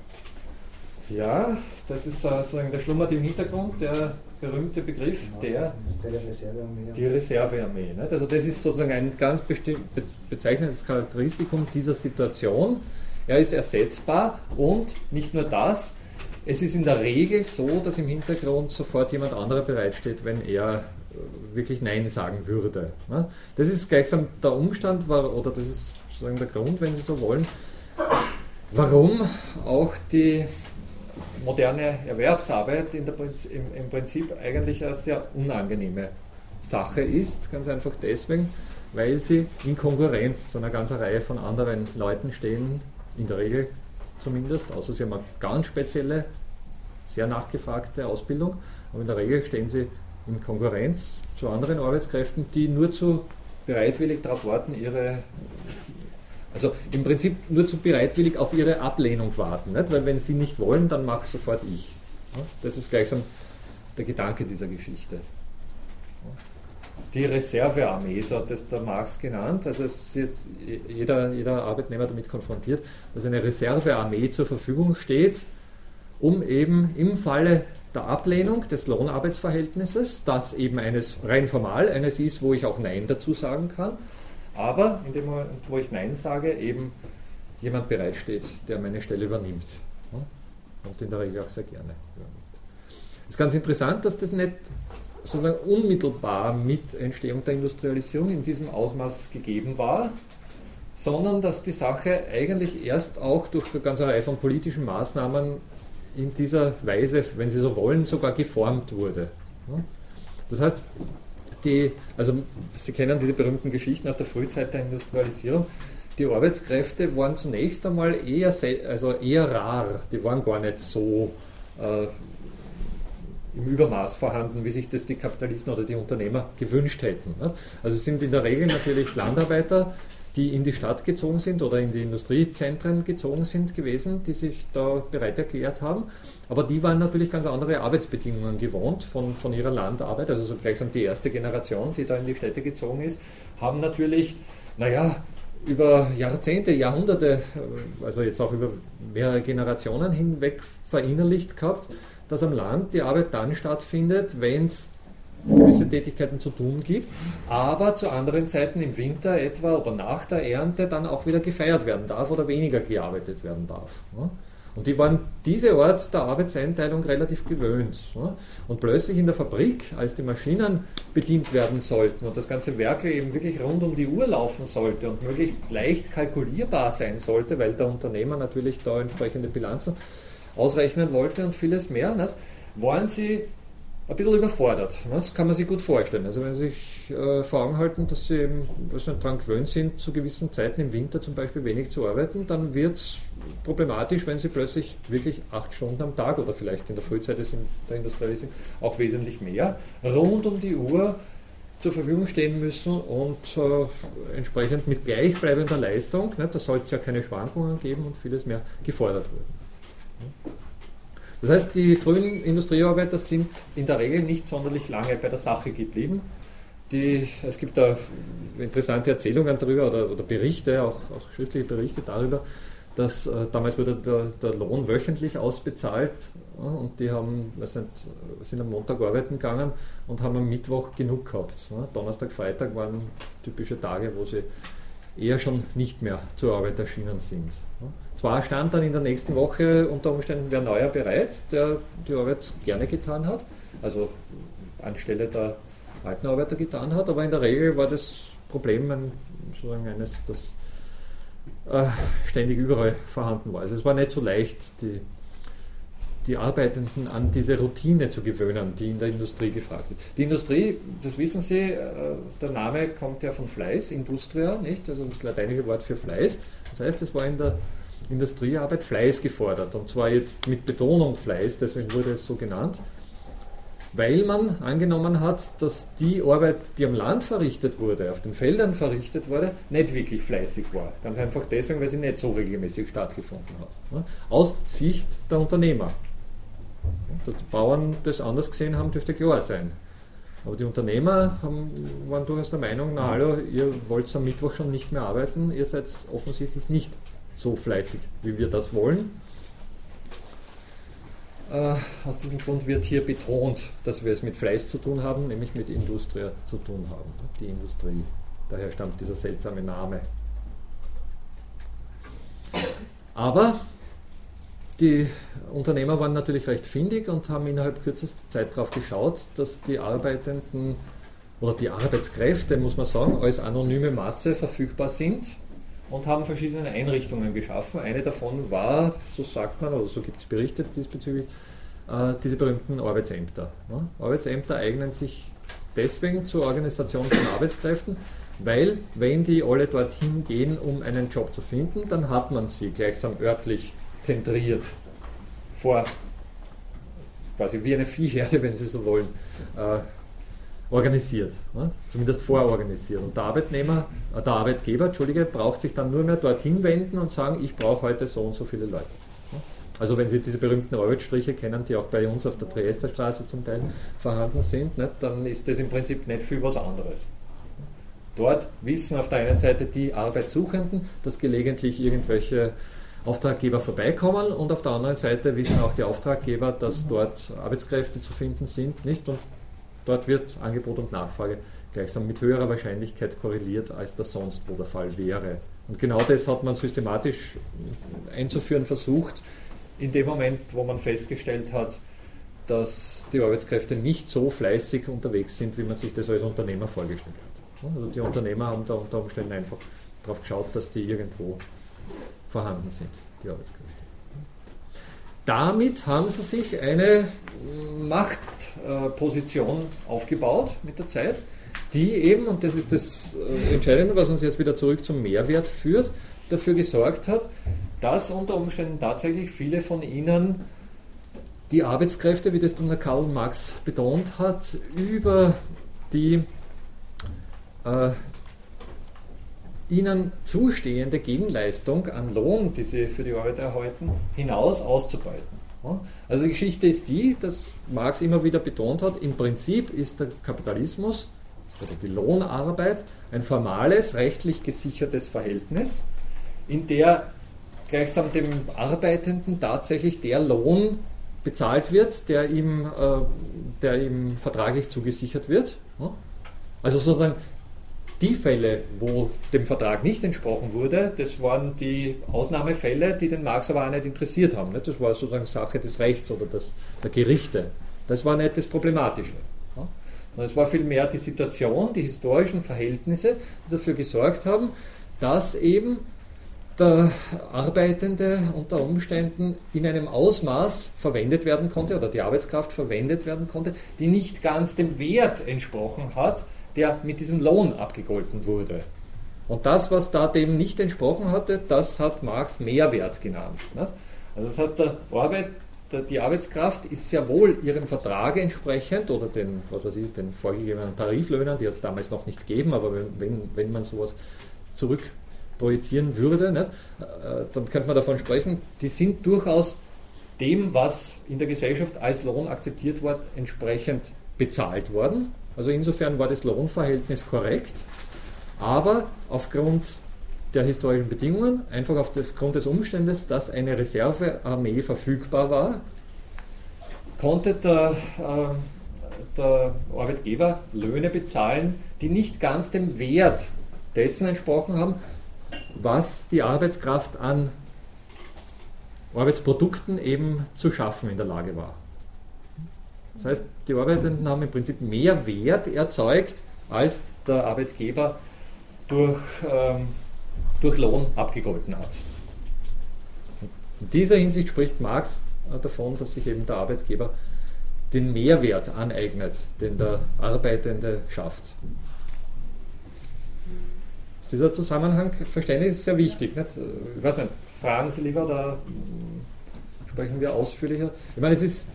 Ja, das ist sozusagen, der schlummert im Hintergrund, der berühmte Begriff der, die Reservearmee. Nicht? Also das ist sozusagen ein ganz bezeichnendes Charakteristikum dieser Situation. Er ist ersetzbar und nicht nur das, es ist in der Regel so, dass im Hintergrund sofort jemand anderer bereitsteht, wenn er wirklich Nein sagen würde. Ne? Das ist gleichsam der Umstand, oder das ist sozusagen der Grund, wenn Sie so wollen, warum auch die moderne Erwerbsarbeit im, Prinzip eigentlich eine sehr unangenehme Sache ist. Ganz einfach deswegen, weil sie in Konkurrenz zu einer ganzen Reihe von anderen Leuten stehen, in der Regel zumindest, außer sie haben eine ganz spezielle, sehr nachgefragte Ausbildung. Aber in der Regel stehen sie in Konkurrenz zu anderen Arbeitskräften, die nur zu bereitwillig darauf warten, ihre, also im Prinzip nur zu bereitwillig auf ihre Ablehnung warten. Nicht? Weil wenn sie nicht wollen, dann mache sofort ich. Das ist gleichsam der Gedanke dieser Geschichte. Die Reservearmee, so hat es der Marx genannt. Also es ist jetzt jeder, jeder Arbeitnehmer damit konfrontiert, dass eine Reservearmee zur Verfügung steht, um eben im Falle der Ablehnung des Lohnarbeitsverhältnisses, das eben eines rein formal eines ist, wo ich auch Nein dazu sagen kann, aber in dem Moment, wo ich Nein sage, eben jemand bereitsteht, der meine Stelle übernimmt. Und in der Regel auch sehr gerne. Es ist ganz interessant, dass das nicht sozusagen unmittelbar mit Entstehung der Industrialisierung in diesem Ausmaß gegeben war, sondern dass die Sache eigentlich erst auch durch eine ganze Reihe von politischen Maßnahmen in dieser Weise, wenn Sie so wollen, sogar geformt wurde. Das heißt, die, also Sie kennen diese berühmten Geschichten aus der Frühzeit der Industrialisierung, die Arbeitskräfte waren zunächst einmal eher, also eher rar, die waren gar nicht so äh, im Übermaß vorhanden, wie sich das die Kapitalisten oder die Unternehmer gewünscht hätten. Ne? Also es sind in der Regel natürlich Landarbeiter, die in die Stadt gezogen sind oder in die Industriezentren gezogen sind gewesen, die sich da bereit erklärt haben. Aber die waren natürlich ganz andere Arbeitsbedingungen gewohnt von, von ihrer Landarbeit, also so gleichsam die erste Generation, die da in die Städte gezogen ist, haben natürlich, naja, über Jahrzehnte, Jahrhunderte, also jetzt auch über mehrere Generationen hinweg verinnerlicht gehabt, dass am Land die Arbeit dann stattfindet, wenn es gewisse Tätigkeiten zu tun gibt, aber zu anderen Zeiten im Winter etwa oder nach der Ernte dann auch wieder gefeiert werden darf oder weniger gearbeitet werden darf. Und die waren diese Art der Arbeitseinteilung relativ gewöhnt. Und plötzlich in der Fabrik, als die Maschinen bedient werden sollten und das ganze Werk eben wirklich rund um die Uhr laufen sollte und möglichst leicht kalkulierbar sein sollte, weil der Unternehmer natürlich da entsprechende Bilanzen ausrechnen wollte und vieles mehr, waren sie ein bisschen überfordert. Das kann man sich gut vorstellen. Also wenn Sie sich äh, vor Augen halten, dass Sie eben daran gewöhnt sind, zu gewissen Zeiten im Winter zum Beispiel wenig zu arbeiten, dann wird es problematisch, wenn Sie plötzlich wirklich acht Stunden am Tag oder vielleicht in der Frühzeit der Industrialisierung auch wesentlich mehr rund um die Uhr zur Verfügung stehen müssen und äh, entsprechend mit gleichbleibender Leistung, ne, da soll es ja keine Schwankungen geben und vieles mehr gefordert werden. Das heißt, die frühen Industriearbeiter sind in der Regel nicht sonderlich lange bei der Sache geblieben. Die, es gibt da interessante Erzählungen darüber oder, oder Berichte, auch, auch, schriftliche Berichte darüber, dass äh, damals wurde der, der, Lohn wöchentlich ausbezahlt und die haben, sind, sind am Montag arbeiten gegangen und haben am Mittwoch genug gehabt. Donnerstag, Freitag waren typische Tage, wo sie eher schon nicht mehr zur Arbeit erschienen sind. Zwar stand dann in der nächsten Woche unter Umständen wer neuer bereit, der die Arbeit gerne getan hat, also anstelle der alten Arbeiter getan hat, aber in der Regel war das Problem ein, sozusagen eines, das äh, ständig überall vorhanden war. Also es war nicht so leicht, die, die Arbeitenden an diese Routine zu gewöhnen, die in der Industrie gefragt wird. Die Industrie, das wissen Sie, äh, der Name kommt ja von Fleiß, Industria, nicht? Also das lateinische Wort für Fleiß. Das heißt, es war in der Industriearbeit Fleiß gefordert. Und zwar jetzt mit Betonung Fleiß, deswegen wurde es so genannt, weil man angenommen hat, dass die Arbeit, die am Land verrichtet wurde, auf den Feldern verrichtet wurde, nicht wirklich fleißig war. Ganz einfach deswegen, weil sie nicht so regelmäßig stattgefunden hat. Aus Sicht der Unternehmer. Dass die Bauern das anders gesehen haben, dürfte klar sein. Aber die Unternehmer haben, waren durchaus der Meinung, na hallo, ihr wollt am Mittwoch schon nicht mehr arbeiten, ihr seid offensichtlich nicht so fleißig, wie wir das wollen. Äh, aus diesem Grund wird hier betont, dass wir es mit Fleiß zu tun haben, nämlich mit Industrie zu tun haben. Die Industrie. Daher stammt dieser seltsame Name. Aber die Unternehmer waren natürlich recht findig und haben innerhalb kürzester Zeit darauf geschaut, dass die Arbeitenden oder die Arbeitskräfte, muss man sagen, als anonyme Masse verfügbar sind und haben verschiedene Einrichtungen geschaffen. Eine davon war, so sagt man, oder so gibt es Berichte diesbezüglich, äh, diese berühmten Arbeitsämter. Arbeitsämter eignen sich deswegen zur Organisation von Arbeitskräften, weil wenn die alle dorthin gehen, um einen Job zu finden, dann hat man sie gleichsam örtlich zentriert vor, quasi wie eine Viehherde, wenn Sie so wollen, äh, organisiert, ne? zumindest vororganisiert. Und der Arbeitnehmer, äh, der Arbeitgeber, Entschuldige, braucht sich dann nur mehr dorthin wenden und sagen, ich brauche heute so und so viele Leute. Ne? Also wenn Sie diese berühmten Arbeitsstriche kennen, die auch bei uns auf der Triester Straße zum Teil vorhanden sind, ne, dann ist das im Prinzip nicht viel was anderes. Dort wissen auf der einen Seite die Arbeitssuchenden, dass gelegentlich irgendwelche Auftraggeber vorbeikommen und auf der anderen Seite wissen auch die Auftraggeber, dass dort Arbeitskräfte zu finden sind, nicht? Und Dort wird Angebot und Nachfrage gleichsam mit höherer Wahrscheinlichkeit korreliert, als das sonst wo der Fall wäre. Und genau das hat man systematisch einzuführen versucht, in dem Moment, wo man festgestellt hat, dass die Arbeitskräfte nicht so fleißig unterwegs sind, wie man sich das als Unternehmer vorgestellt hat. Also die Unternehmer haben da unter Umständen einfach darauf geschaut, dass die irgendwo vorhanden sind, die Arbeitskräfte. Damit haben sie sich eine Machtposition aufgebaut mit der Zeit, die eben, und das ist das äh, Entscheidende, was uns jetzt wieder zurück zum Mehrwert führt, dafür gesorgt hat, dass unter Umständen tatsächlich viele von ihnen die Arbeitskräfte, wie das dann der Karl Marx betont hat, über die äh, ihnen zustehende Gegenleistung an Lohn, die sie für die Arbeit erhalten, hinaus auszubeuten. Also die Geschichte ist die, dass Marx immer wieder betont hat, im Prinzip ist der Kapitalismus oder die Lohnarbeit ein formales, rechtlich gesichertes Verhältnis, in der gleichsam dem Arbeitenden tatsächlich der Lohn bezahlt wird, der ihm, äh, der ihm vertraglich zugesichert wird. Also sozusagen die Fälle, wo dem Vertrag nicht entsprochen wurde, das waren die Ausnahmefälle, die den Marx aber auch nicht interessiert haben. Das war sozusagen Sache des Rechts oder des, der Gerichte. Das war nicht das Problematische. Es war vielmehr die Situation, die historischen Verhältnisse, die dafür gesorgt haben, dass eben der Arbeitende unter Umständen in einem Ausmaß verwendet werden konnte oder die Arbeitskraft verwendet werden konnte, die nicht ganz dem Wert entsprochen hat, der mit diesem Lohn abgegolten wurde. Und das, was da dem nicht entsprochen hatte, das hat Marx Mehrwert genannt. Also das heißt, der Arbeit, die Arbeitskraft ist sehr wohl ihrem Vertrag entsprechend oder den, was weiß ich, den vorgegebenen Tariflöhnern, die es damals noch nicht geben, aber wenn, wenn, man sowas zurückprojizieren würde, nicht, äh, dann könnte man davon sprechen, die sind durchaus dem, was in der Gesellschaft als Lohn akzeptiert wird, entsprechend bezahlt worden. Also insofern war das Lohnverhältnis korrekt, aber aufgrund der historischen Bedingungen, einfach aufgrund des Umstandes, dass eine Reservearmee verfügbar war, konnte der, äh, der Arbeitgeber Löhne bezahlen, die nicht ganz dem Wert dessen entsprochen haben, was die Arbeitskraft an Arbeitsprodukten eben zu schaffen in der Lage war. Das heißt, die Arbeitenden haben im Prinzip mehr Wert erzeugt, als der Arbeitgeber durch, ähm, durch Lohn abgegolten hat. In dieser Hinsicht spricht Marx davon, dass sich eben der Arbeitgeber den Mehrwert aneignet, den der Arbeitende schafft. Dieser Zusammenhang, Verständnis ist sehr wichtig. Nicht? Ich weiß nicht, fragen Sie lieber oder sprechen wir ausführlicher? Ich meine, es ist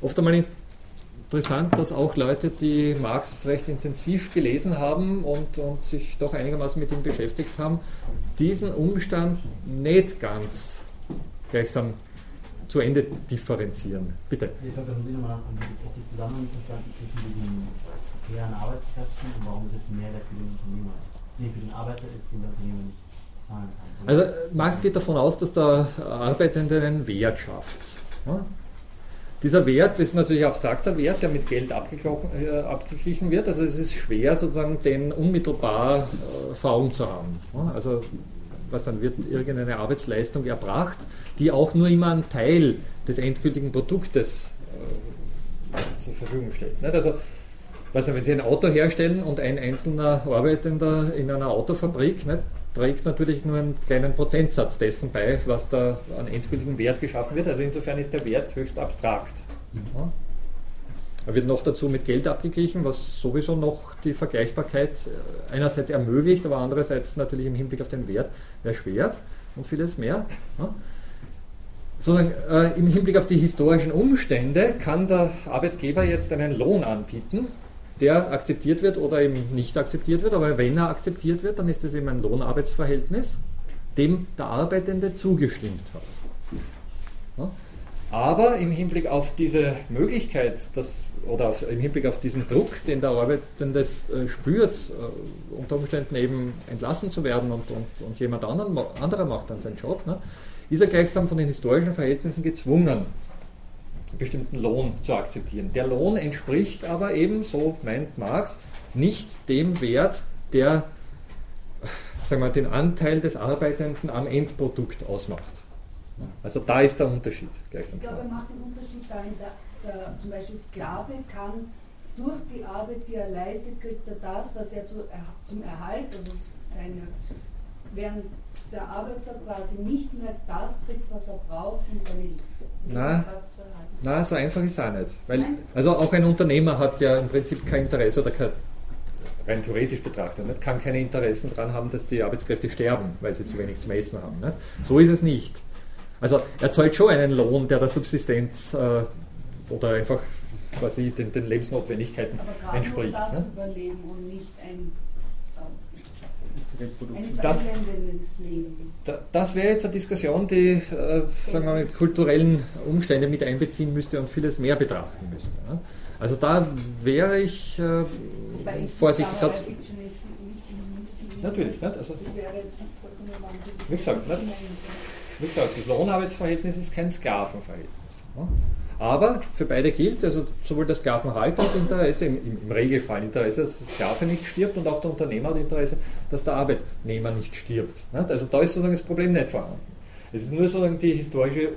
oft einmal interessant, dass auch Leute, die Marx recht intensiv gelesen haben und, und sich doch einigermaßen mit ihm beschäftigt haben, diesen Umstand nicht ganz gleichsam zu Ende differenzieren. Bitte. Ich glaube, haben Sie nochmal die Zusammenhang verstanden zwischen diesen prekären Arbeitskräften und warum es jetzt ein Mehrwert für den Unternehmer ist. Nee, für den Arbeiter ist, den der Unternehmer nicht zahlen kann. Also Marx geht davon aus, dass der Arbeitende einen Wert schafft. Ja? Dieser Wert ist natürlich ein abstrakter Wert, der mit Geld äh, abgeglichen wird. Also es ist schwer, sozusagen den unmittelbar äh, vor Augen zu haben. Also was dann wird irgendeine Arbeitsleistung erbracht, die auch nur immer einen Teil des endgültigen Produktes äh, zur Verfügung stellt. Nicht? Also was, wenn Sie ein Auto herstellen und ein einzelner Arbeitender in einer Autofabrik nicht, trägt natürlich nur einen kleinen Prozentsatz dessen bei, was da an endgültigen Wert geschaffen wird. Also insofern ist der Wert höchst abstrakt. Ja. Er wird noch dazu mit Geld abgeglichen, was sowieso noch die Vergleichbarkeit äh, einerseits ermöglicht, aber andererseits natürlich im Hinblick auf den Wert erschwert und vieles mehr. Ja. Sondern äh, im Hinblick auf die historischen Umstände kann der Arbeitgeber jetzt einen Lohn anbieten, der akzeptiert wird oder eben nicht akzeptiert wird. Aber wenn er akzeptiert wird, dann ist es eben ein Lohnarbeitsverhältnis, dem der Arbeitende zugestimmt hat. Aber im Hinblick auf diese Möglichkeit, dass, oder auf, im Hinblick auf diesen Druck, den der Arbeitende äh, spürt, äh, unter Umständen eben entlassen zu werden und, und, und jemand anderen, anderer macht dann seinen Job, ne, ist er gleichsam von den historischen Verhältnissen gezwungen, bestimmten Lohn zu akzeptieren. Der Lohn entspricht aber eben, so meint Marx, nicht dem Wert, der sagen wir, den Anteil des Arbeitenden am Endprodukt ausmacht. Also da ist der Unterschied. ich glaube, er macht den Unterschied darin, der, der, zum Beispiel Sklave kann durch die Arbeit, die er leistet, kriegt er das, was er zu, zum Erhalt, also seine, während der Arbeiter quasi nicht mehr das kriegt, was er braucht, um seine Lebenskraft zu erhalten. Na, so einfach ist es auch nicht. Weil, also auch ein Unternehmer hat ja im Prinzip kein Interesse oder kein, rein theoretisch betrachtet, nicht? kann keine Interessen daran haben, dass die Arbeitskräfte sterben, weil sie zu wenig zu messen haben. Nicht? So ist es nicht. Also er zahlt schon einen Lohn, der der Subsistenz äh, oder einfach quasi den, den Lebensnotwendigkeiten Aber entspricht. gerade nur das ne? Überleben und nicht ein, ein Das- Das wäre jetzt eine Diskussion, die äh, sagen wir mal, kulturellen Umstände mit einbeziehen müsste und vieles mehr betrachten müsste. Ne? Also da wäre ich äh, vorsichtig. Grad- Natürlich, nicht? Also. Wie gesagt, nicht? wie gesagt, das Lohnarbeitsverhältnis ist kein Sklavenverhältnis. Ne? Aber für beide gilt, also sowohl der Sklavenhalter hat Interesse, im, im Regelfall Interesse, dass der Sklave nicht stirbt und auch der Unternehmer hat Interesse, dass der Arbeitnehmer nicht stirbt. Also da ist sozusagen das Problem nicht vorhanden. Es ist nur sozusagen historische, äh,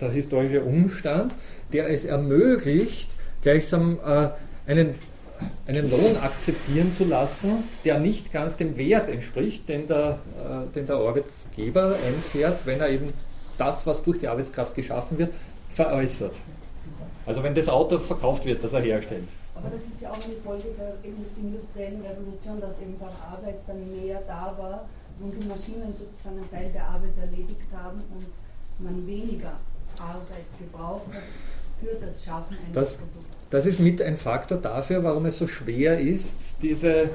der historische Umstand, der es ermöglicht, gleichsam äh, einen, einen Lohn akzeptieren zu lassen, der nicht ganz dem Wert entspricht, den der, äh, den der Arbeitgeber einfährt, wenn er eben das, was durch die Arbeitskraft geschaffen wird, veräußert. Also wenn das Auto verkauft wird, das er herstellt. Aber das ist ja auch eine Folge der industriellen Revolution, dass eben bei Arbeit dann mehr da war und die Maschinen sozusagen einen Teil der Arbeit erledigt haben und man weniger Arbeit gebraucht hat für das Schaffen eines Das- Produkts. Das ist mit ein Faktor dafür, warum es so schwer ist, diese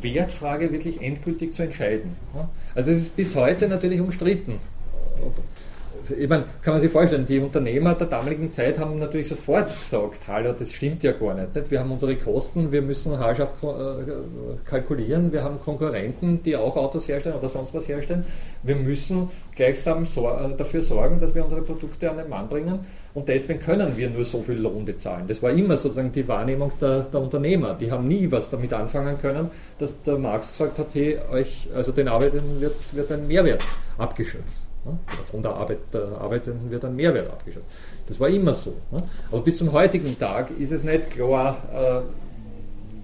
Wertfrage wirklich endgültig zu entscheiden. Also es ist bis heute natürlich umstritten. Ich meine, kann man sich vorstellen, die Unternehmer der damaligen Zeit haben natürlich sofort gesagt, hallo, das stimmt ja gar nicht. nicht? Wir haben unsere Kosten, wir müssen haarscharf äh, kalkulieren, wir haben Konkurrenten, die auch Autos herstellen oder sonst was herstellen. Wir müssen gleichsam äh, dafür sorgen, dass wir unsere Produkte an den Mann bringen und deswegen können wir nur so viel Lohn bezahlen. Das war immer sozusagen die Wahrnehmung der, der Unternehmer. Die haben nie was damit anfangen können, dass der Marx gesagt hat, hey, euch, also den Arbeitern wird, wird ein Mehrwert abgeschöpft. Von der Arbeit der Arbeitenden wird ein Mehrwert abgeschöpft. Das war immer so. Ne? Aber bis zum heutigen Tag ist es nicht klar, äh,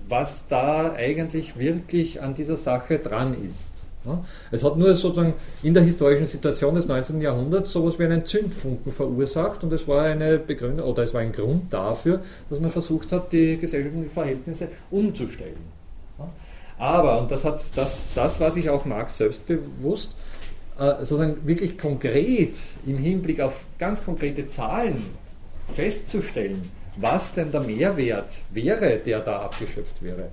was da eigentlich wirklich an dieser Sache dran ist. Ne? Es hat nur sozusagen in der historischen Situation des 19. Jahrhunderts sowas wie einen Zündfunken verursacht und es war eine Begründung oder es war ein Grund dafür, dass man versucht hat, die gesellschaftlichen Verhältnisse umzustellen. Ne? Aber, und das, hat, das, das war sich auch Marx selbst bewusst, sozusagen wirklich konkret im Hinblick auf ganz konkrete Zahlen festzustellen, was denn der Mehrwert wäre, der da abgeschöpft wäre,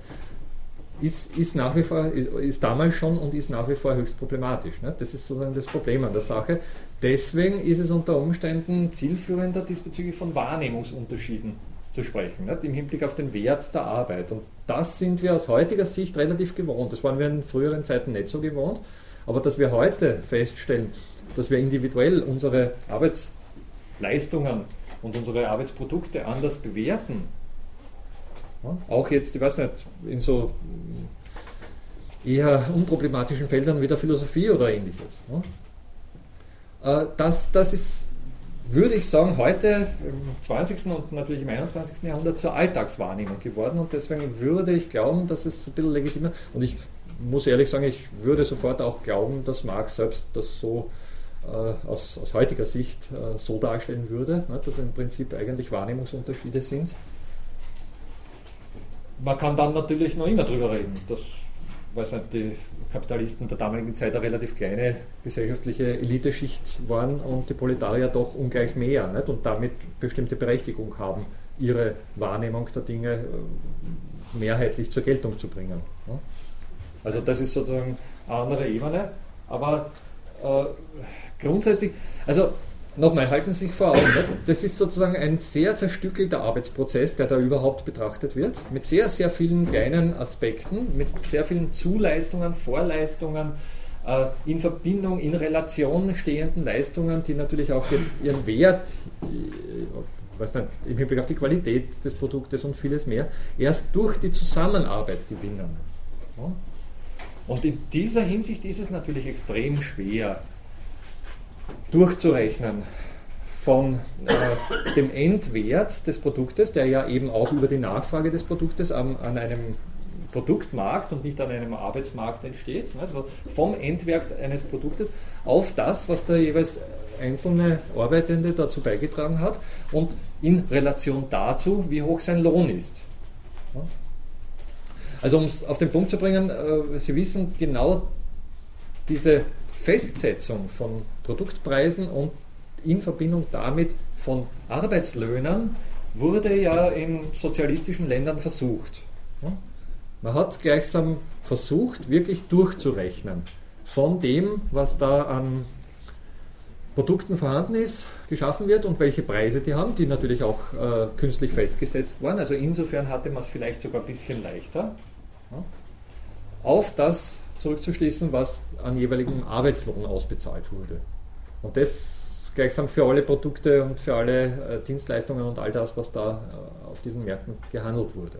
ist, ist nach wie vor, ist, ist damals schon und ist nach wie vor höchst problematisch. Ne? Das ist sozusagen das Problem an der Sache. Deswegen ist es unter Umständen zielführender, diesbezüglich von Wahrnehmungsunterschieden zu sprechen, nicht? im Hinblick auf den Wert der Arbeit. Und das sind wir aus heutiger Sicht relativ gewohnt. Das waren wir in früheren Zeiten nicht so gewohnt. Aber dass wir heute feststellen, dass wir individuell unsere Arbeitsleistungen und unsere Arbeitsprodukte anders bewerten, auch jetzt, ich weiß nicht, in so eher unproblematischen Feldern wie der Philosophie oder ähnliches. Äh, Das, das ist, würde ich sagen, heute im 20. und natürlich im 21. Jahrhundert zur Alltagswahrnehmung geworden und deswegen würde ich glauben, dass es ein bisschen legitimer und ich muss ehrlich sagen, ich würde sofort auch glauben, dass Marx selbst das so äh, aus, aus heutiger Sicht äh, so darstellen würde, ne, dass im Prinzip eigentlich Wahrnehmungsunterschiede sind. Man kann dann natürlich noch immer drüber reden, dass weiß nicht, die Kapitalisten der damaligen Zeit eine relativ kleine gesellschaftliche Eliteschicht waren und die Proletarier doch ungleich mehr nicht? und damit bestimmte Berechtigung haben, ihre Wahrnehmung der Dinge äh, mehrheitlich zur Geltung zu bringen. Also das ist sozusagen eine andere Ebene, aber äh, grundsätzlich, also nochmal, halten Sie sich vor Augen, nicht? das ist sozusagen ein sehr zerstückelter Arbeitsprozess, der da überhaupt betrachtet wird, mit sehr, sehr vielen kleinen Aspekten, mit sehr vielen Zuleistungen, Vorleistungen, äh, in Verbindung, in Relation stehenden Leistungen, die natürlich auch jetzt ihren Wert, äh, weiß nicht, im Hinblick auf die Qualität des Produktes und vieles mehr, erst durch die Zusammenarbeit gewinnen. Und in dieser Hinsicht ist es natürlich extrem schwer durchzurechnen von äh, dem Endwert des Produktes, der ja eben auch über die Nachfrage des Produktes an, an einem Produktmarkt und nicht an einem Arbeitsmarkt entsteht, also vom Endwert eines Produktes auf das, was der jeweils einzelne Arbeitende dazu beigetragen hat und in Relation dazu, wie hoch sein Lohn ist. Also um es auf den Punkt zu bringen, äh, Sie wissen genau diese Festsetzung von Produktpreisen und in Verbindung damit von Arbeitslöhnen wurde ja in sozialistischen Ländern versucht. Man hat gleichsam versucht, wirklich durchzurechnen von dem, was da an Produkten vorhanden ist, geschaffen wird und welche Preise die haben, die natürlich auch äh, künstlich festgesetzt waren. Also insofern hatte man es vielleicht sogar ein bisschen leichter, ja, auf das zurückzuschließen, was an jeweiligem Arbeitslohn ausbezahlt wurde. Und das gleichsam für alle Produkte und für alle äh, Dienstleistungen und all das, was da äh, auf diesen Märkten gehandelt wurde.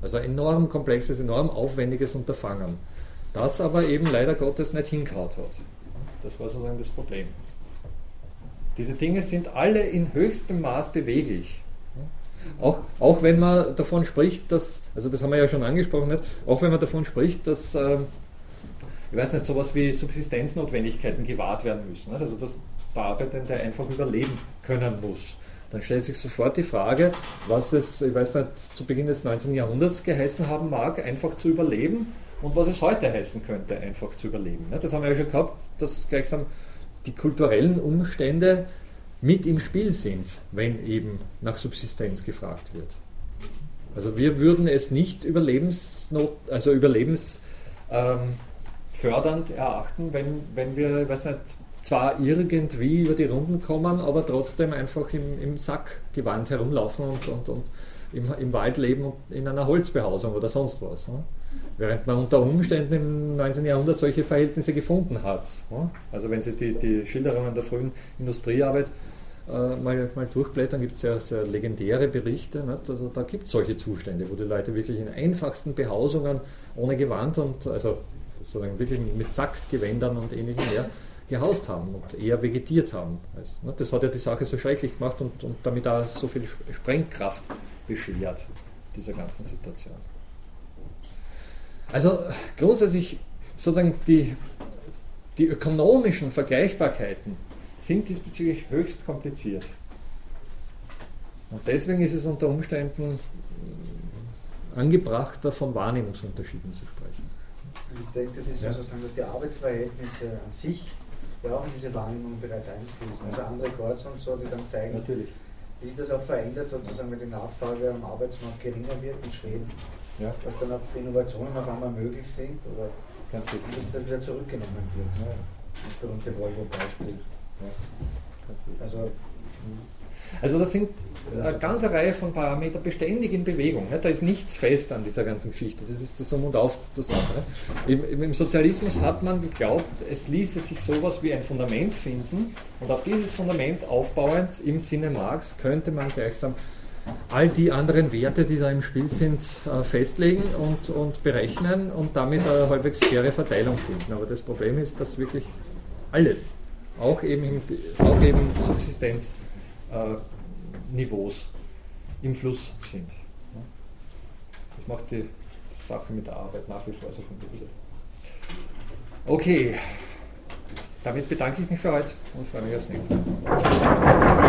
Also ein enorm komplexes, enorm aufwendiges Unterfangen, das aber eben leider Gottes nicht hinkaut hat. Das war sozusagen das Problem. Diese Dinge sind alle in höchstem Maß beweglich. Auch, auch wenn man davon spricht, dass, also das haben wir ja schon angesprochen, nicht? auch wenn man davon spricht, dass, äh, ich weiß nicht, sowas wie Subsistenznotwendigkeiten gewahrt werden müssen. Nicht? Also dass der Arbeitende einfach überleben können muss. Dann stellt sich sofort die Frage, was es, ich weiß nicht, zu Beginn des 19. Jahrhunderts geheißen haben mag, einfach zu überleben und was es heute heißen könnte, einfach zu überleben. Das haben wir ja schon gehabt, dass gleichsam die kulturellen Umstände mit im Spiel sind, wenn eben nach Subsistenz gefragt wird. Also wir würden es nicht überlebensnot, also überlebensfördernd ähm, erachten, wenn, wenn wir, weiß nicht, zwar irgendwie über die Runden kommen, aber trotzdem einfach im, im Sackgewand herumlaufen und, und, und im, im Wald leben und in einer Holzbehausung oder sonst was. Ne? Während man unter Umständen im 19. Jahrhundert solche Verhältnisse gefunden hat. Also wenn Sie die, die Schilderungen der frühen Industriearbeit äh, mal, mal durchblättern, gibt es ja sehr legendäre Berichte. Nicht? Also da gibt es solche Zustände, wo die Leute wirklich in einfachsten Behausungen ohne Gewand und also sozusagen wirklich mit Sackgewändern und ähnlichem mehr gehaust haben und eher vegetiert haben. Also, das hat ja die Sache so schrecklich gemacht und, und damit auch so viel Sprengkraft beschert, dieser ganzen Situation. Also grundsätzlich sozusagen die, die ökonomischen Vergleichbarkeiten sind diesbezüglich höchst kompliziert. Und deswegen ist es unter Umständen angebrachter, von Wahrnehmungsunterschieden zu sprechen. Ich denke, das ist ja. sozusagen, dass die Arbeitsverhältnisse an sich ja auch in diese Wahrnehmung bereits einfließen. Also andere Courts und so, die dann zeigen, Natürlich. wie sich das auch verändert, sozusagen, wenn die Nachfrage am Arbeitsmarkt geringer wird in Schweden ja. dass dann auch Innovationen auf einmal möglich sind oder Ganz dass das wieder zurückgenommen wird. Ja. Das berühmte Volvo-Beispiel. Ja. Also, also das sind eine ganze Reihe von Parametern beständig in Bewegung. Da ist nichts fest an dieser ganzen Geschichte. Das ist das Um und Auf der Sache. Im, Im, Sozialismus hat man geglaubt, es ließe sich sowas wie ein Fundament finden und auf dieses Fundament aufbauend im Sinne Marx könnte man gleichsam all die anderen Werte, die da im Spiel sind, äh, festlegen und, und berechnen und damit eine halbwegs faire Verteilung finden. Aber das Problem ist, dass wirklich alles, auch eben, auch eben Subsistenzniveaus, äh, im Fluss sind. Das macht die Sache mit der Arbeit nach wie vor so kompliziert. Okay, damit bedanke ich mich für heute und freue mich aufs nächste Mal.